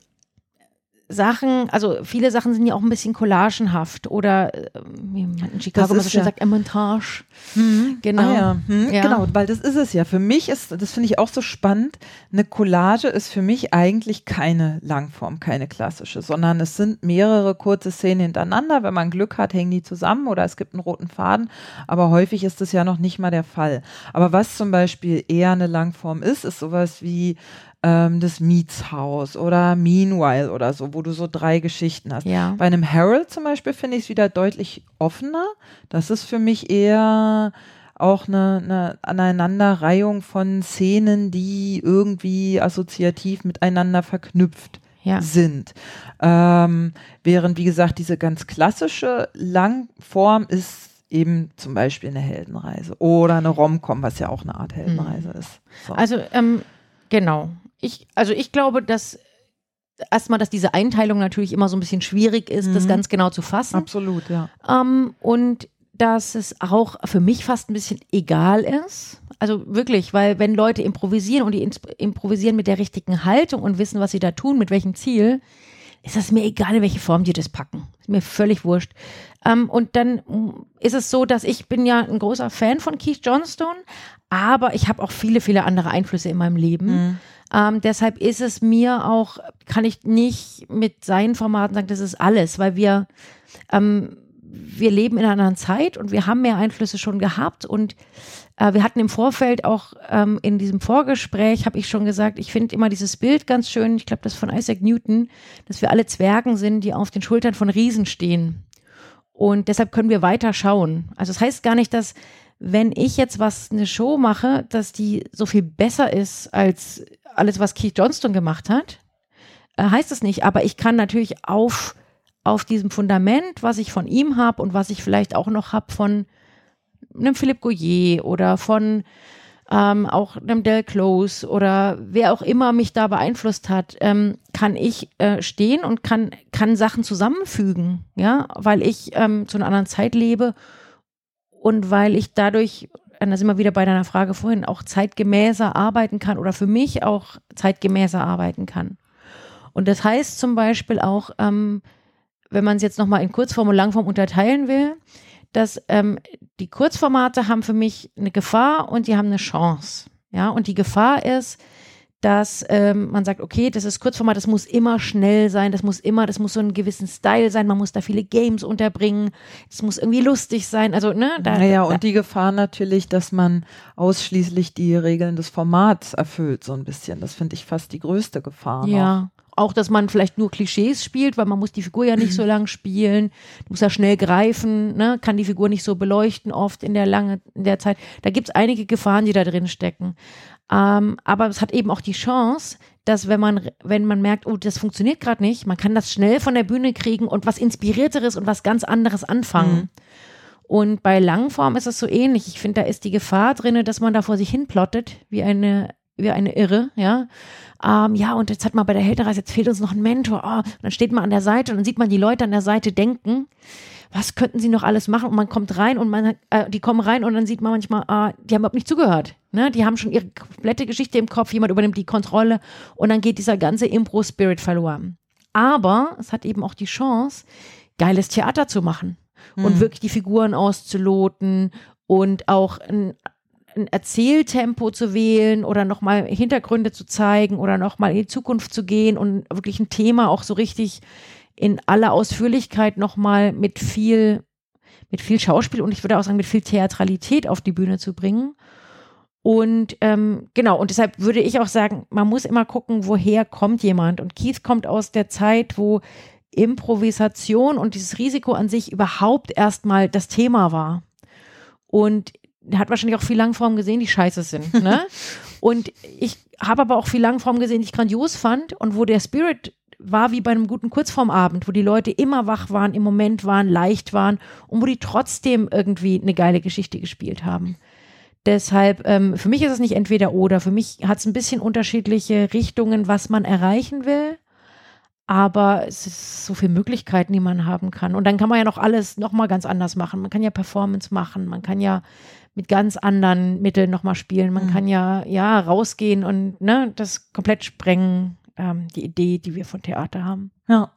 Sachen, also viele Sachen sind ja auch ein bisschen collagenhaft oder äh, wie man in Chicago immer so schön ja. sagt, Montage. Mhm. Genau. Ah, ja. Hm, ja. Genau, weil das ist es ja. Für mich ist, das finde ich auch so spannend, eine Collage ist für mich eigentlich keine Langform, keine klassische, sondern es sind mehrere kurze Szenen hintereinander. Wenn man Glück hat, hängen die zusammen oder es gibt einen roten Faden, aber häufig ist das ja noch nicht mal der Fall. Aber was zum Beispiel eher eine Langform ist, ist sowas wie ähm, das Mietshaus oder Meanwhile oder so, wo du so drei Geschichten hast. Ja. Bei einem Harold zum Beispiel finde ich es wieder deutlich offener. Das ist für mich eher auch eine, eine Aneinanderreihung von Szenen, die irgendwie assoziativ miteinander verknüpft ja. sind. Ähm, während, wie gesagt, diese ganz klassische Langform ist eben zum Beispiel eine Heldenreise oder eine Romcom, was ja auch eine Art Heldenreise mhm. ist. So. Also ähm, genau ich, also ich glaube, dass erstmal, dass diese Einteilung natürlich immer so ein bisschen schwierig ist, mhm. das ganz genau zu fassen. Absolut, ja. Ähm, und dass es auch für mich fast ein bisschen egal ist. Also wirklich, weil wenn Leute improvisieren und die improvisieren mit der richtigen Haltung und wissen, was sie da tun, mit welchem Ziel, ist es mir egal, in welche Form die das packen. Ist mir völlig wurscht. Ähm, und dann ist es so, dass ich bin ja ein großer Fan von Keith Johnstone, aber ich habe auch viele, viele andere Einflüsse in meinem Leben. Mhm. Ähm, deshalb ist es mir auch, kann ich nicht mit seinen Formaten sagen, das ist alles, weil wir, ähm, wir leben in einer anderen Zeit und wir haben mehr Einflüsse schon gehabt und äh, wir hatten im Vorfeld auch ähm, in diesem Vorgespräch, habe ich schon gesagt, ich finde immer dieses Bild ganz schön, ich glaube, das von Isaac Newton, dass wir alle Zwergen sind, die auf den Schultern von Riesen stehen. Und deshalb können wir weiter schauen. Also das heißt gar nicht, dass wenn ich jetzt was, eine Show mache, dass die so viel besser ist als alles, was Keith Johnston gemacht hat, äh, heißt es nicht. Aber ich kann natürlich auf, auf diesem Fundament, was ich von ihm habe und was ich vielleicht auch noch habe von einem Philipp Goyer oder von ähm, auch einem Del Close oder wer auch immer mich da beeinflusst hat, ähm, kann ich äh, stehen und kann, kann Sachen zusammenfügen, ja, weil ich ähm, zu einer anderen Zeit lebe und weil ich dadurch und da sind wir wieder bei deiner Frage vorhin, auch zeitgemäßer arbeiten kann oder für mich auch zeitgemäßer arbeiten kann. Und das heißt zum Beispiel auch, ähm, wenn man es jetzt nochmal in Kurzform und Langform unterteilen will, dass ähm, die Kurzformate haben für mich eine Gefahr und die haben eine Chance. Ja, und die Gefahr ist, dass ähm, man sagt, okay, das ist Kurzformat, das muss immer schnell sein, das muss immer, das muss so einen gewissen Style sein, man muss da viele Games unterbringen, es muss irgendwie lustig sein, also ne? Da, naja, da, und die Gefahr natürlich, dass man ausschließlich die Regeln des Formats erfüllt, so ein bisschen. Das finde ich fast die größte Gefahr. Ja. Noch. Auch, dass man vielleicht nur Klischees spielt, weil man muss die Figur ja nicht so [clears throat] lang spielen, muss ja schnell greifen, ne? kann die Figur nicht so beleuchten oft in der lange, in der Zeit. Da gibt es einige Gefahren, die da drin stecken. Ähm, aber es hat eben auch die Chance, dass wenn man, wenn man merkt, oh, das funktioniert gerade nicht, man kann das schnell von der Bühne kriegen und was Inspirierteres und was ganz anderes anfangen. Mhm. Und bei Langform ist es so ähnlich. Ich finde, da ist die Gefahr drin, dass man da vor sich hin plottet, wie eine, wie eine Irre, ja. Ähm, ja, und jetzt hat man bei der Heldenreise, jetzt fehlt uns noch ein Mentor. Oh, und dann steht man an der Seite und dann sieht man die Leute an der Seite denken was könnten sie noch alles machen? Und man kommt rein und man, äh, die kommen rein und dann sieht man manchmal, ah, die haben überhaupt nicht zugehört. Ne? Die haben schon ihre komplette Geschichte im Kopf, jemand übernimmt die Kontrolle und dann geht dieser ganze Impro-Spirit verloren. Aber es hat eben auch die Chance, geiles Theater zu machen mhm. und hm. wirklich die Figuren auszuloten und auch ein, ein Erzähltempo zu wählen oder nochmal Hintergründe zu zeigen oder nochmal in die Zukunft zu gehen und wirklich ein Thema auch so richtig in aller Ausführlichkeit nochmal mit viel, mit viel Schauspiel und ich würde auch sagen, mit viel Theatralität auf die Bühne zu bringen. Und ähm, genau, und deshalb würde ich auch sagen, man muss immer gucken, woher kommt jemand. Und Keith kommt aus der Zeit, wo Improvisation und dieses Risiko an sich überhaupt erstmal das Thema war. Und er hat wahrscheinlich auch viel Langform gesehen, die scheiße sind. Ne? [laughs] und ich habe aber auch viel Langform gesehen, die ich grandios fand und wo der Spirit war wie bei einem guten Kurzformabend, wo die Leute immer wach waren, im Moment waren, leicht waren und wo die trotzdem irgendwie eine geile Geschichte gespielt haben. Deshalb, ähm, für mich ist es nicht entweder oder. Für mich hat es ein bisschen unterschiedliche Richtungen, was man erreichen will. Aber es ist so viele Möglichkeiten, die man haben kann. Und dann kann man ja noch alles nochmal ganz anders machen. Man kann ja Performance machen. Man kann ja mit ganz anderen Mitteln nochmal spielen. Man mhm. kann ja, ja, rausgehen und ne, das komplett sprengen ähm, die Idee, die wir von Theater haben. Ja.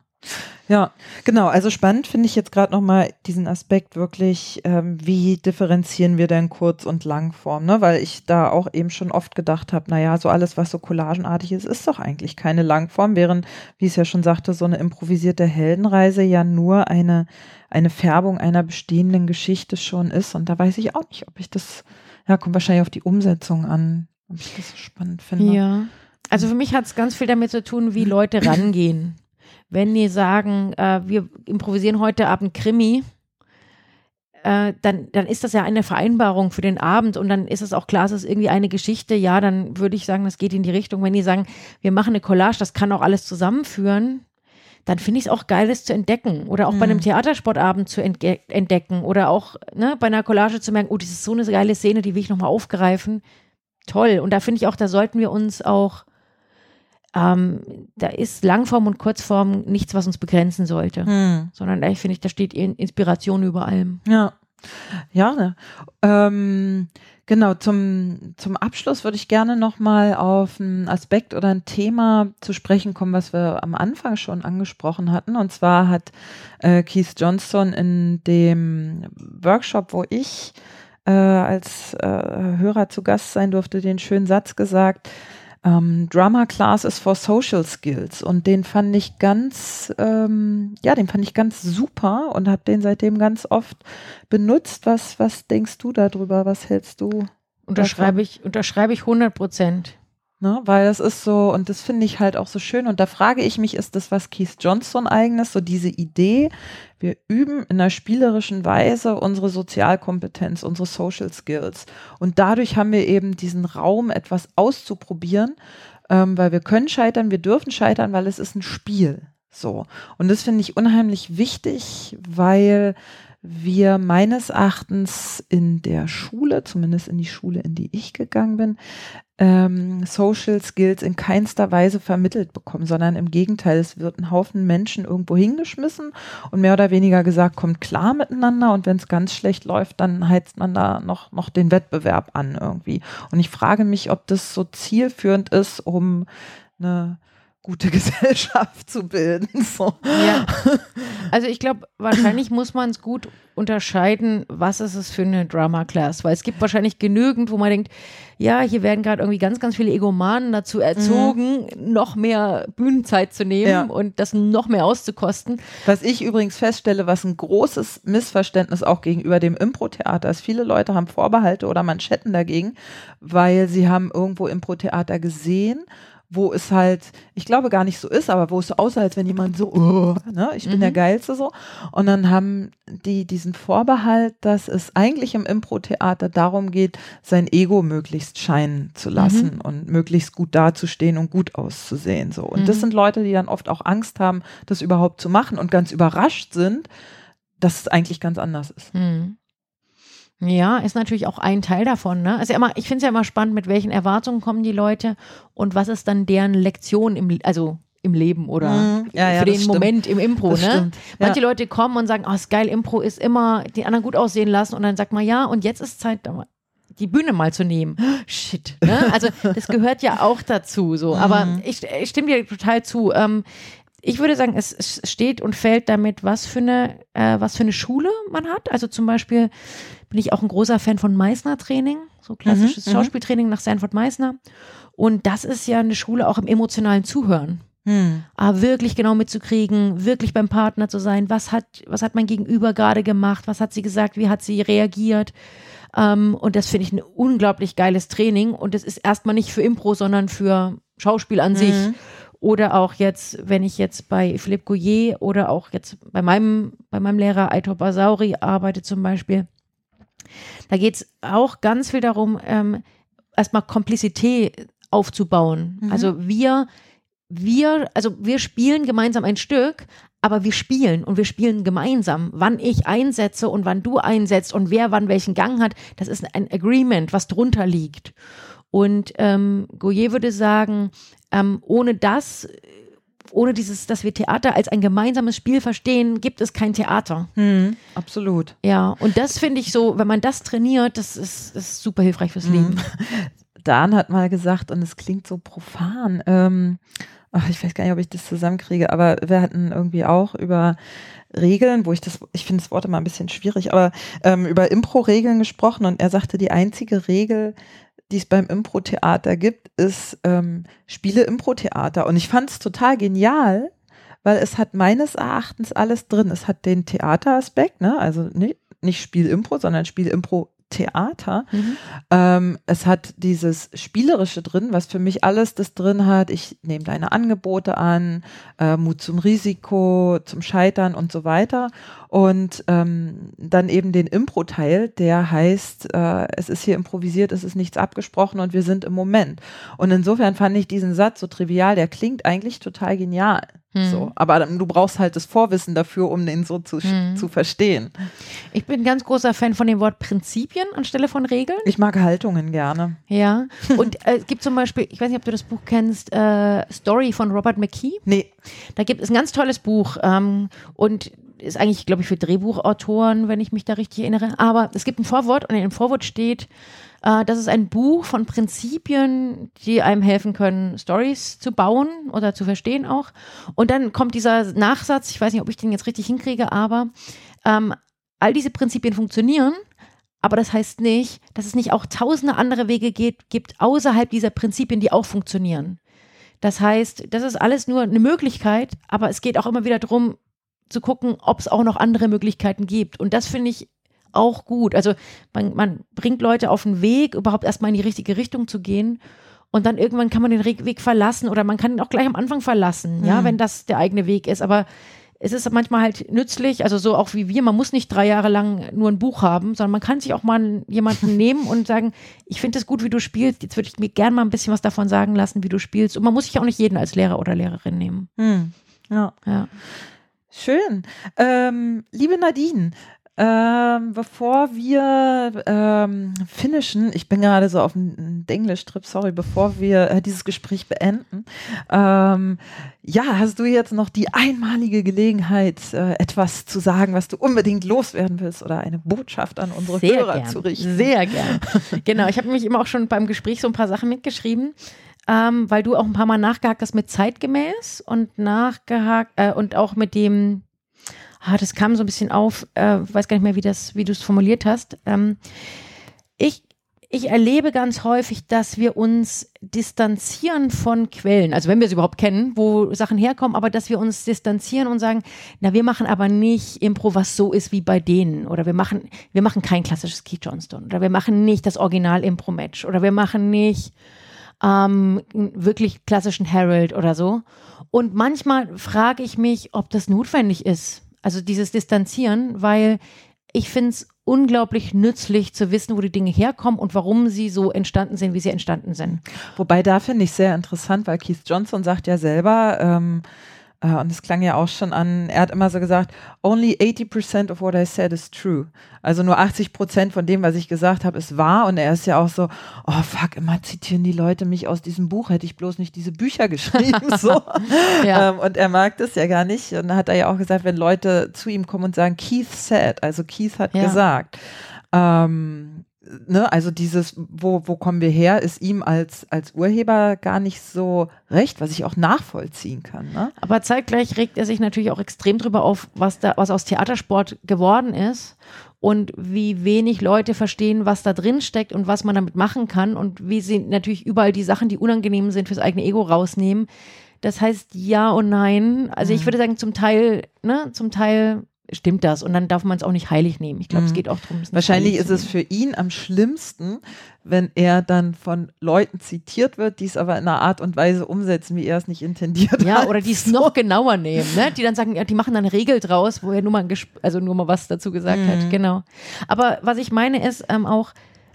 Ja, genau. Also spannend finde ich jetzt gerade nochmal diesen Aspekt wirklich, ähm, wie differenzieren wir denn Kurz- und Langform, ne? Weil ich da auch eben schon oft gedacht habe, naja, so alles, was so collagenartig ist, ist doch eigentlich keine Langform, während, wie es ja schon sagte, so eine improvisierte Heldenreise ja nur eine, eine Färbung einer bestehenden Geschichte schon ist. Und da weiß ich auch nicht, ob ich das, ja, kommt wahrscheinlich auf die Umsetzung an, ob ich das so spannend finde. Ja. Also für mich hat es ganz viel damit zu tun, wie Leute rangehen. Wenn die sagen, äh, wir improvisieren heute Abend Krimi, äh, dann, dann ist das ja eine Vereinbarung für den Abend und dann ist es auch klar, es ist irgendwie eine Geschichte. Ja, dann würde ich sagen, das geht in die Richtung. Wenn die sagen, wir machen eine Collage, das kann auch alles zusammenführen, dann finde ich es auch geil, das zu entdecken. Oder auch mhm. bei einem mhm. Theatersportabend zu entdecken. Oder auch ne, bei einer Collage zu merken, oh, das ist so eine geile Szene, die will ich nochmal aufgreifen. Toll. Und da finde ich auch, da sollten wir uns auch ähm, da ist Langform und Kurzform nichts, was uns begrenzen sollte, hm. sondern da finde ich, da steht Inspiration über allem. Ja, ja. Ne? Ähm, genau. Zum zum Abschluss würde ich gerne noch mal auf einen Aspekt oder ein Thema zu sprechen kommen, was wir am Anfang schon angesprochen hatten. Und zwar hat äh, Keith Johnson in dem Workshop, wo ich äh, als äh, Hörer zu Gast sein durfte, den schönen Satz gesagt ähm, Drama Class ist for Social Skills und den fand ich ganz, ähm, ja, den fand ich ganz super und habe den seitdem ganz oft benutzt. Was, was denkst du darüber? Was hältst du? Unterschreibe ich, unterschreibe ich 100 Prozent. Ne, weil das ist so, und das finde ich halt auch so schön. Und da frage ich mich, ist das was Keith Johnson eigenes, so diese Idee, wir üben in einer spielerischen Weise unsere Sozialkompetenz, unsere Social Skills. Und dadurch haben wir eben diesen Raum, etwas auszuprobieren, ähm, weil wir können scheitern, wir dürfen scheitern, weil es ist ein Spiel. So. Und das finde ich unheimlich wichtig, weil wir meines Erachtens in der Schule, zumindest in die Schule, in die ich gegangen bin, ähm, Social Skills in keinster Weise vermittelt bekommen, sondern im Gegenteil, es wird ein Haufen Menschen irgendwo hingeschmissen und mehr oder weniger gesagt, kommt klar miteinander und wenn es ganz schlecht läuft, dann heizt man da noch, noch den Wettbewerb an irgendwie. Und ich frage mich, ob das so zielführend ist, um eine gute [laughs] Gesellschaft zu bilden. So. Ja. Also ich glaube, wahrscheinlich muss man es gut unterscheiden, was ist es für eine Drama Class, weil es gibt wahrscheinlich genügend, wo man denkt, ja, hier werden gerade irgendwie ganz, ganz viele Egomanen dazu erzogen, mhm. noch mehr Bühnenzeit zu nehmen ja. und das noch mehr auszukosten. Was ich übrigens feststelle, was ein großes Missverständnis auch gegenüber dem Impro-Theater ist. Viele Leute haben Vorbehalte oder Manschetten dagegen, weil sie haben irgendwo Impro-Theater gesehen wo es halt, ich glaube gar nicht so ist, aber wo es so aussah, als wenn jemand so, oh, ne, ich bin mhm. der Geilste so. Und dann haben die diesen Vorbehalt, dass es eigentlich im Impro-Theater darum geht, sein Ego möglichst scheinen zu lassen mhm. und möglichst gut dazustehen und gut auszusehen. So. Und mhm. das sind Leute, die dann oft auch Angst haben, das überhaupt zu machen und ganz überrascht sind, dass es eigentlich ganz anders ist. Mhm. Ja, ist natürlich auch ein Teil davon. Ne? Also immer, ich finde es ja immer spannend, mit welchen Erwartungen kommen die Leute und was ist dann deren Lektion im, also im Leben oder mhm. ja, ja, für den Moment im Impro. ne? Manche Leute kommen und sagen, oh, ist geil, Impro ist immer die anderen gut aussehen lassen und dann sagt man, ja, und jetzt ist Zeit, die Bühne mal zu nehmen. [gasps] Shit. Ne? Also das gehört ja auch dazu. So. Aber mhm. ich, ich stimme dir total zu. Ähm, ich würde sagen, es, steht und fällt damit, was für eine, äh, was für eine Schule man hat. Also zum Beispiel bin ich auch ein großer Fan von Meissner-Training, so klassisches mhm, mhm. Schauspieltraining nach Sanford Meissner. Und das ist ja eine Schule auch im emotionalen Zuhören. Hm. Aber wirklich genau mitzukriegen, wirklich beim Partner zu sein, was hat, was hat mein Gegenüber gerade gemacht, was hat sie gesagt, wie hat sie reagiert. Ähm, und das finde ich ein unglaublich geiles Training. Und das ist erstmal nicht für Impro, sondern für Schauspiel an mhm. sich. Oder auch jetzt, wenn ich jetzt bei Philipp Gouillet oder auch jetzt bei meinem, bei meinem Lehrer Aitor Basauri arbeite zum Beispiel, da geht es auch ganz viel darum, ähm, erstmal Komplizität aufzubauen. Mhm. Also wir, wir, also wir spielen gemeinsam ein Stück, aber wir spielen und wir spielen gemeinsam. Wann ich einsetze und wann du einsetzt und wer wann welchen Gang hat, das ist ein Agreement, was drunter liegt. Und ähm, Goyer würde sagen, ähm, ohne das, ohne dieses, dass wir Theater als ein gemeinsames Spiel verstehen, gibt es kein Theater. Mhm, absolut. Ja, und das finde ich so, wenn man das trainiert, das ist, ist super hilfreich fürs mhm. Leben. Dan hat mal gesagt, und es klingt so profan, ähm, ach, ich weiß gar nicht, ob ich das zusammenkriege, aber wir hatten irgendwie auch über Regeln, wo ich das, ich finde das Wort immer ein bisschen schwierig, aber ähm, über Impro-Regeln gesprochen und er sagte, die einzige Regel, die es beim Impro-Theater gibt, ist ähm, Spiele Impro-Theater. Und ich fand es total genial, weil es hat meines Erachtens alles drin. Es hat den Theateraspekt, ne? also nicht, nicht Spiel Impro, sondern Spiel Impro Theater. Mhm. Ähm, es hat dieses Spielerische drin, was für mich alles das drin hat. Ich nehme deine Angebote an, äh, Mut zum Risiko, zum Scheitern und so weiter. Und ähm, dann eben den Impro-Teil, der heißt, äh, es ist hier improvisiert, es ist nichts abgesprochen und wir sind im Moment. Und insofern fand ich diesen Satz so trivial, der klingt eigentlich total genial. Hm. So, aber du brauchst halt das Vorwissen dafür, um den so zu, hm. zu verstehen. Ich bin ein ganz großer Fan von dem Wort Prinzipien anstelle von Regeln. Ich mag Haltungen gerne. Ja. Und äh, es gibt zum Beispiel, ich weiß nicht, ob du das Buch kennst, äh, Story von Robert McKee. Nee. Da gibt es ein ganz tolles Buch ähm, und ist eigentlich, glaube ich, für Drehbuchautoren, wenn ich mich da richtig erinnere. Aber es gibt ein Vorwort und in dem Vorwort steht, äh, das ist ein Buch von Prinzipien, die einem helfen können, Stories zu bauen oder zu verstehen auch. Und dann kommt dieser Nachsatz, ich weiß nicht, ob ich den jetzt richtig hinkriege, aber ähm, all diese Prinzipien funktionieren, aber das heißt nicht, dass es nicht auch tausende andere Wege geht, gibt außerhalb dieser Prinzipien, die auch funktionieren. Das heißt, das ist alles nur eine Möglichkeit, aber es geht auch immer wieder darum, zu gucken, ob es auch noch andere Möglichkeiten gibt. Und das finde ich auch gut. Also man, man bringt Leute auf den Weg, überhaupt erstmal in die richtige Richtung zu gehen. Und dann irgendwann kann man den Weg verlassen oder man kann ihn auch gleich am Anfang verlassen, mhm. ja, wenn das der eigene Weg ist. Aber es ist manchmal halt nützlich, also so auch wie wir, man muss nicht drei Jahre lang nur ein Buch haben, sondern man kann sich auch mal jemanden [laughs] nehmen und sagen, ich finde es gut, wie du spielst, jetzt würde ich mir gerne mal ein bisschen was davon sagen lassen, wie du spielst. Und man muss sich auch nicht jeden als Lehrer oder Lehrerin nehmen. Mhm. Ja. ja. Schön. Ähm, liebe Nadine, ähm, bevor wir ähm, finishen, ich bin gerade so auf dem Englisch-Trip, sorry, bevor wir äh, dieses Gespräch beenden, ähm, ja, hast du jetzt noch die einmalige Gelegenheit, äh, etwas zu sagen, was du unbedingt loswerden willst oder eine Botschaft an unsere Sehr Hörer gern. zu richten? Sehr gern. genau, ich habe mich immer auch schon beim Gespräch so ein paar Sachen mitgeschrieben. Ähm, weil du auch ein paar Mal nachgehakt hast mit zeitgemäß und nachgehakt äh, und auch mit dem, ah, das kam so ein bisschen auf, äh, weiß gar nicht mehr, wie wie du es formuliert hast. Ähm, ich ich erlebe ganz häufig, dass wir uns distanzieren von Quellen, also wenn wir es überhaupt kennen, wo Sachen herkommen, aber dass wir uns distanzieren und sagen, na, wir machen aber nicht Impro, was so ist wie bei denen, oder wir machen, wir machen kein klassisches Keith Johnston, oder wir machen nicht das Original Impro-Match, oder wir machen nicht ähm, wirklich klassischen Harold oder so. Und manchmal frage ich mich, ob das notwendig ist. Also dieses Distanzieren, weil ich finde es unglaublich nützlich zu wissen, wo die Dinge herkommen und warum sie so entstanden sind, wie sie entstanden sind. Wobei da finde ich sehr interessant, weil Keith Johnson sagt ja selber, ähm, äh, und es klang ja auch schon an, er hat immer so gesagt, only 80% of what I said is true. Also nur 80% von dem, was ich gesagt habe, ist wahr. Und er ist ja auch so, oh fuck, immer zitieren die Leute mich aus diesem Buch, hätte ich bloß nicht diese Bücher [laughs] geschrieben. so. ja. ähm, und er mag das ja gar nicht. Und dann hat er ja auch gesagt, wenn Leute zu ihm kommen und sagen, Keith said, also Keith hat ja. gesagt. Ähm, ne, also dieses, wo, wo kommen wir her, ist ihm als, als Urheber gar nicht so recht, was ich auch nachvollziehen kann. Ne? Aber zeitgleich regt er sich natürlich auch extrem drüber auf, was da, was aus Theatersport geworden ist und wie wenig Leute verstehen, was da drin steckt und was man damit machen kann und wie sie natürlich überall die Sachen, die unangenehm sind, fürs eigene Ego rausnehmen. Das heißt ja und nein. Also ich mhm. würde sagen, zum Teil, ne, zum Teil stimmt das. Und dann darf man es auch nicht heilig nehmen. Ich glaube, mhm. es geht auch darum. Wahrscheinlich ist es für ihn am schlimmsten, wenn er dann von Leuten zitiert wird, die es aber in einer Art und Weise umsetzen, wie er es nicht intendiert ja, hat. Ja, oder die es so. noch genauer nehmen, ne? Die dann sagen, ja, die machen dann eine Regel draus, wo er nur mal, also nur mal was dazu gesagt mhm. hat. Genau. Aber was ich meine ist ähm, auch,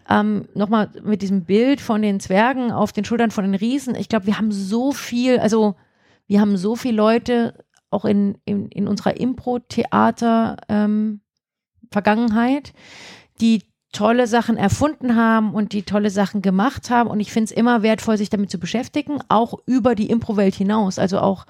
ähm, nochmal mit diesem Bild von den Zwergen auf den Schultern von den Riesen. Ich glaube, wir haben so viel, also wir haben so viele Leute auch in, in, in unserer Impro-Theater-Vergangenheit, ähm, die tolle Sachen erfunden haben und die tolle Sachen gemacht haben. Und ich finde es immer wertvoll, sich damit zu beschäftigen, auch über die Impro-Welt hinaus. Also auch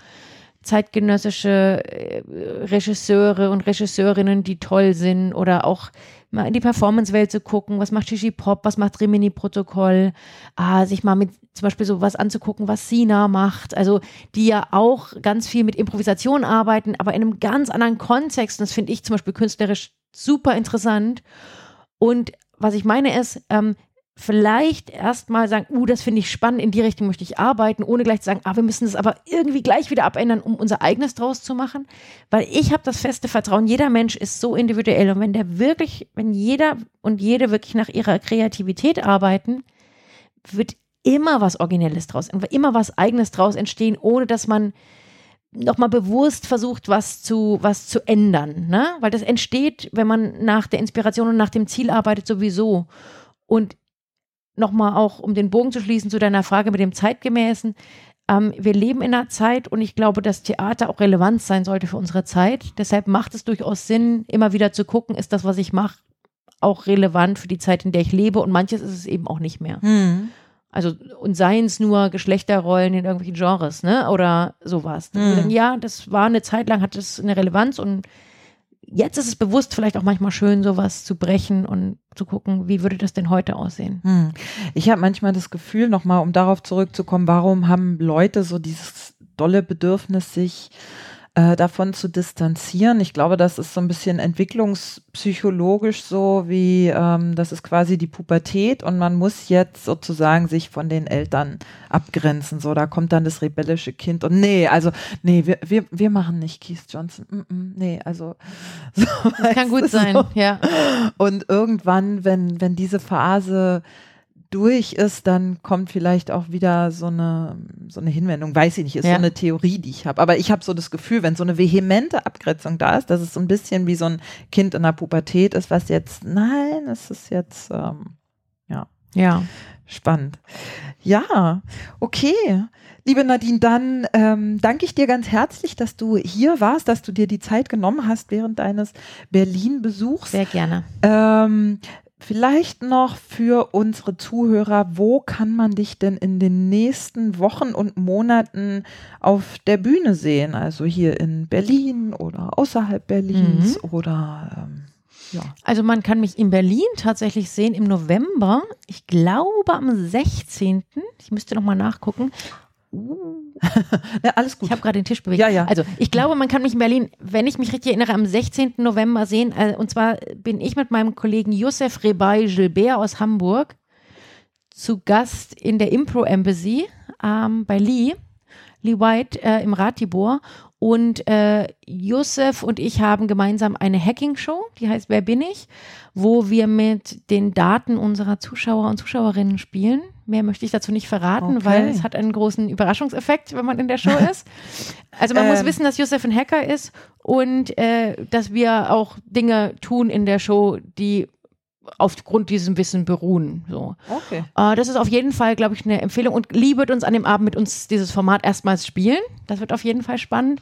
zeitgenössische äh, Regisseure und Regisseurinnen, die toll sind oder auch mal in die Performance-Welt zu gucken, was macht Shishi Pop, was macht Rimini-Protokoll, ah, sich mal mit zum Beispiel so was anzugucken, was Sina macht, also die ja auch ganz viel mit Improvisation arbeiten, aber in einem ganz anderen Kontext. Das finde ich zum Beispiel künstlerisch super interessant. Und was ich meine ist, ähm, vielleicht erstmal sagen, uh, das finde ich spannend, in die Richtung möchte ich arbeiten, ohne gleich zu sagen, ah, wir müssen das aber irgendwie gleich wieder abändern, um unser eigenes draus zu machen. Weil ich habe das feste Vertrauen, jeder Mensch ist so individuell und wenn der wirklich, wenn jeder und jede wirklich nach ihrer Kreativität arbeiten, wird immer was Originelles draus, immer was Eigenes draus entstehen, ohne dass man nochmal bewusst versucht, was zu, was zu ändern. Ne? Weil das entsteht, wenn man nach der Inspiration und nach dem Ziel arbeitet, sowieso. Und nochmal auch, um den Bogen zu schließen zu deiner Frage mit dem Zeitgemäßen. Ähm, wir leben in einer Zeit und ich glaube, dass Theater auch relevant sein sollte für unsere Zeit. Deshalb macht es durchaus Sinn, immer wieder zu gucken, ist das, was ich mache, auch relevant für die Zeit, in der ich lebe und manches ist es eben auch nicht mehr. Mhm. Also, und seien es nur Geschlechterrollen in irgendwelchen Genres, ne? Oder sowas. Mhm. Ja, das war eine Zeit lang, hat das eine Relevanz und jetzt ist es bewusst vielleicht auch manchmal schön, sowas zu brechen und zu gucken, wie würde das denn heute aussehen. Hm. Ich habe manchmal das Gefühl, nochmal, um darauf zurückzukommen, warum haben Leute so dieses dolle Bedürfnis, sich äh, davon zu distanzieren. Ich glaube, das ist so ein bisschen entwicklungspsychologisch so, wie ähm, das ist quasi die Pubertät und man muss jetzt sozusagen sich von den Eltern abgrenzen. So, da kommt dann das rebellische Kind und nee, also nee, wir, wir, wir machen nicht Keith Johnson. Mm -mm, nee, also [laughs] so, das kann gut sein, so. ja. Und irgendwann, wenn, wenn diese Phase durch ist, dann kommt vielleicht auch wieder so eine, so eine Hinwendung. Weiß ich nicht, ist ja. so eine Theorie, die ich habe. Aber ich habe so das Gefühl, wenn so eine vehemente Abgrenzung da ist, dass es so ein bisschen wie so ein Kind in der Pubertät ist, was jetzt, nein, es ist jetzt, ähm, ja. Ja. Spannend. Ja, okay. Liebe Nadine, dann ähm, danke ich dir ganz herzlich, dass du hier warst, dass du dir die Zeit genommen hast während deines Berlin-Besuchs. Sehr gerne. Ähm, Vielleicht noch für unsere Zuhörer, wo kann man dich denn in den nächsten Wochen und Monaten auf der Bühne sehen? Also hier in Berlin oder außerhalb Berlins mhm. oder ähm Ja. Also man kann mich in Berlin tatsächlich sehen im November. Ich glaube am 16. Ich müsste noch mal nachgucken. Uh. [laughs] ja, alles gut. Ich habe gerade den Tisch bewegt. Ja, ja. Also ich glaube, man kann mich in Berlin, wenn ich mich richtig erinnere, am 16. November sehen. Äh, und zwar bin ich mit meinem Kollegen Youssef Rebay Gilbert aus Hamburg zu Gast in der Impro Embassy ähm, bei Lee. Lee White äh, im Ratibor und äh, Yusuf und ich haben gemeinsam eine Hacking-Show, die heißt Wer bin ich, wo wir mit den Daten unserer Zuschauer und Zuschauerinnen spielen. Mehr möchte ich dazu nicht verraten, okay. weil es hat einen großen Überraschungseffekt, wenn man in der Show [laughs] ist. Also man ähm. muss wissen, dass Yusuf ein Hacker ist und äh, dass wir auch Dinge tun in der Show, die aufgrund diesem Wissen beruhen. So. Okay. Äh, das ist auf jeden Fall, glaube ich, eine Empfehlung. Und Lee wird uns an dem Abend mit uns dieses Format erstmals spielen. Das wird auf jeden Fall spannend.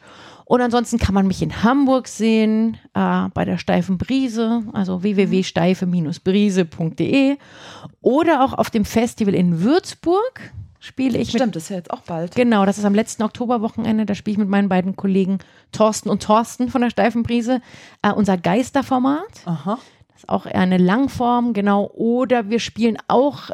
Und ansonsten kann man mich in Hamburg sehen, äh, bei der Steifen Brise, also www.steife-brise.de oder auch auf dem Festival in Würzburg spiele ich. Stimmt, das ist ja jetzt auch bald. Genau, das ist am letzten Oktoberwochenende. Da spiele ich mit meinen beiden Kollegen Thorsten und Thorsten von der Steifen Brise äh, unser Geisterformat. Aha ist auch eher eine Langform, genau. Oder wir spielen auch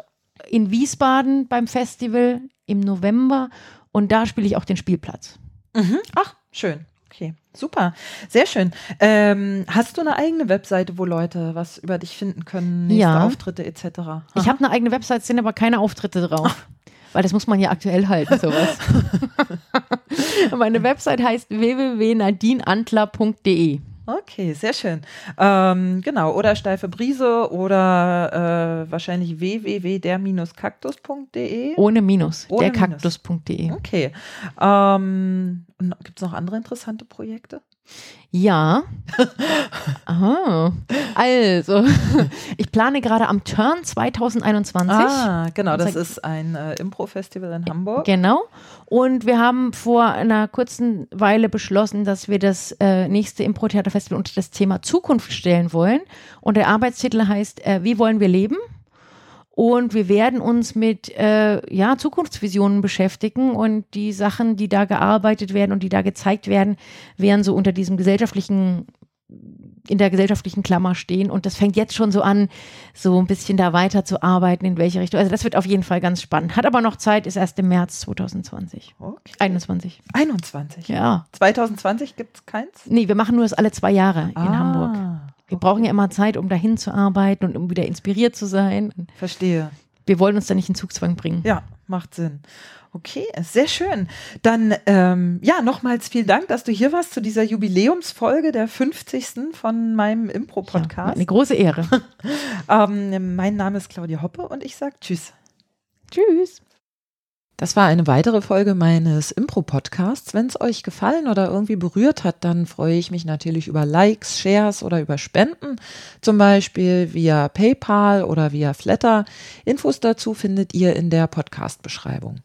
in Wiesbaden beim Festival im November und da spiele ich auch den Spielplatz. Mhm. Ach, schön. Okay, super. Sehr schön. Ähm, hast du eine eigene Webseite, wo Leute was über dich finden können, nächste ja. Auftritte etc.? Aha. Ich habe eine eigene Webseite, sind aber keine Auftritte drauf. Weil das muss man ja aktuell halten, [laughs] sowas. [laughs] Meine Website heißt www.nadineantler.de. Okay, sehr schön. Ähm, genau, oder steife Brise oder äh, wahrscheinlich www.der-kaktus.de. Ohne Minus, derkaktus.de. Okay. Ähm, Gibt es noch andere interessante Projekte? Ja. [laughs] Aha. Also, [laughs] ich plane gerade am Turn 2021. Ah, genau, das ist ein äh, Impro-Festival in Hamburg. Genau. Und wir haben vor einer kurzen Weile beschlossen, dass wir das äh, nächste Impro-Theater-Festival unter das Thema Zukunft stellen wollen. Und der Arbeitstitel heißt äh, Wie wollen wir leben? Und wir werden uns mit äh, ja, Zukunftsvisionen beschäftigen und die Sachen, die da gearbeitet werden und die da gezeigt werden, werden so unter diesem gesellschaftlichen in der gesellschaftlichen Klammer stehen. Und das fängt jetzt schon so an, so ein bisschen da weiter zu arbeiten, in welche Richtung. Also das wird auf jeden Fall ganz spannend. Hat aber noch Zeit, ist erst im März 2020. Okay. 21. 21? Ja. 2020 gibt es keins? Nee, wir machen nur das alle zwei Jahre ah. in Hamburg. Wir brauchen ja immer Zeit, um dahin zu arbeiten und um wieder inspiriert zu sein. Verstehe. Wir wollen uns da nicht in Zugzwang bringen. Ja, macht Sinn. Okay, sehr schön. Dann ähm, ja, nochmals vielen Dank, dass du hier warst zu dieser Jubiläumsfolge der 50. von meinem Impro-Podcast. Ja, eine große Ehre. [laughs] ähm, mein Name ist Claudia Hoppe und ich sage Tschüss. Tschüss. Das war eine weitere Folge meines Impro-Podcasts. Wenn es euch gefallen oder irgendwie berührt hat, dann freue ich mich natürlich über Likes, Shares oder über Spenden, zum Beispiel via PayPal oder via Flatter. Infos dazu findet ihr in der Podcast-Beschreibung.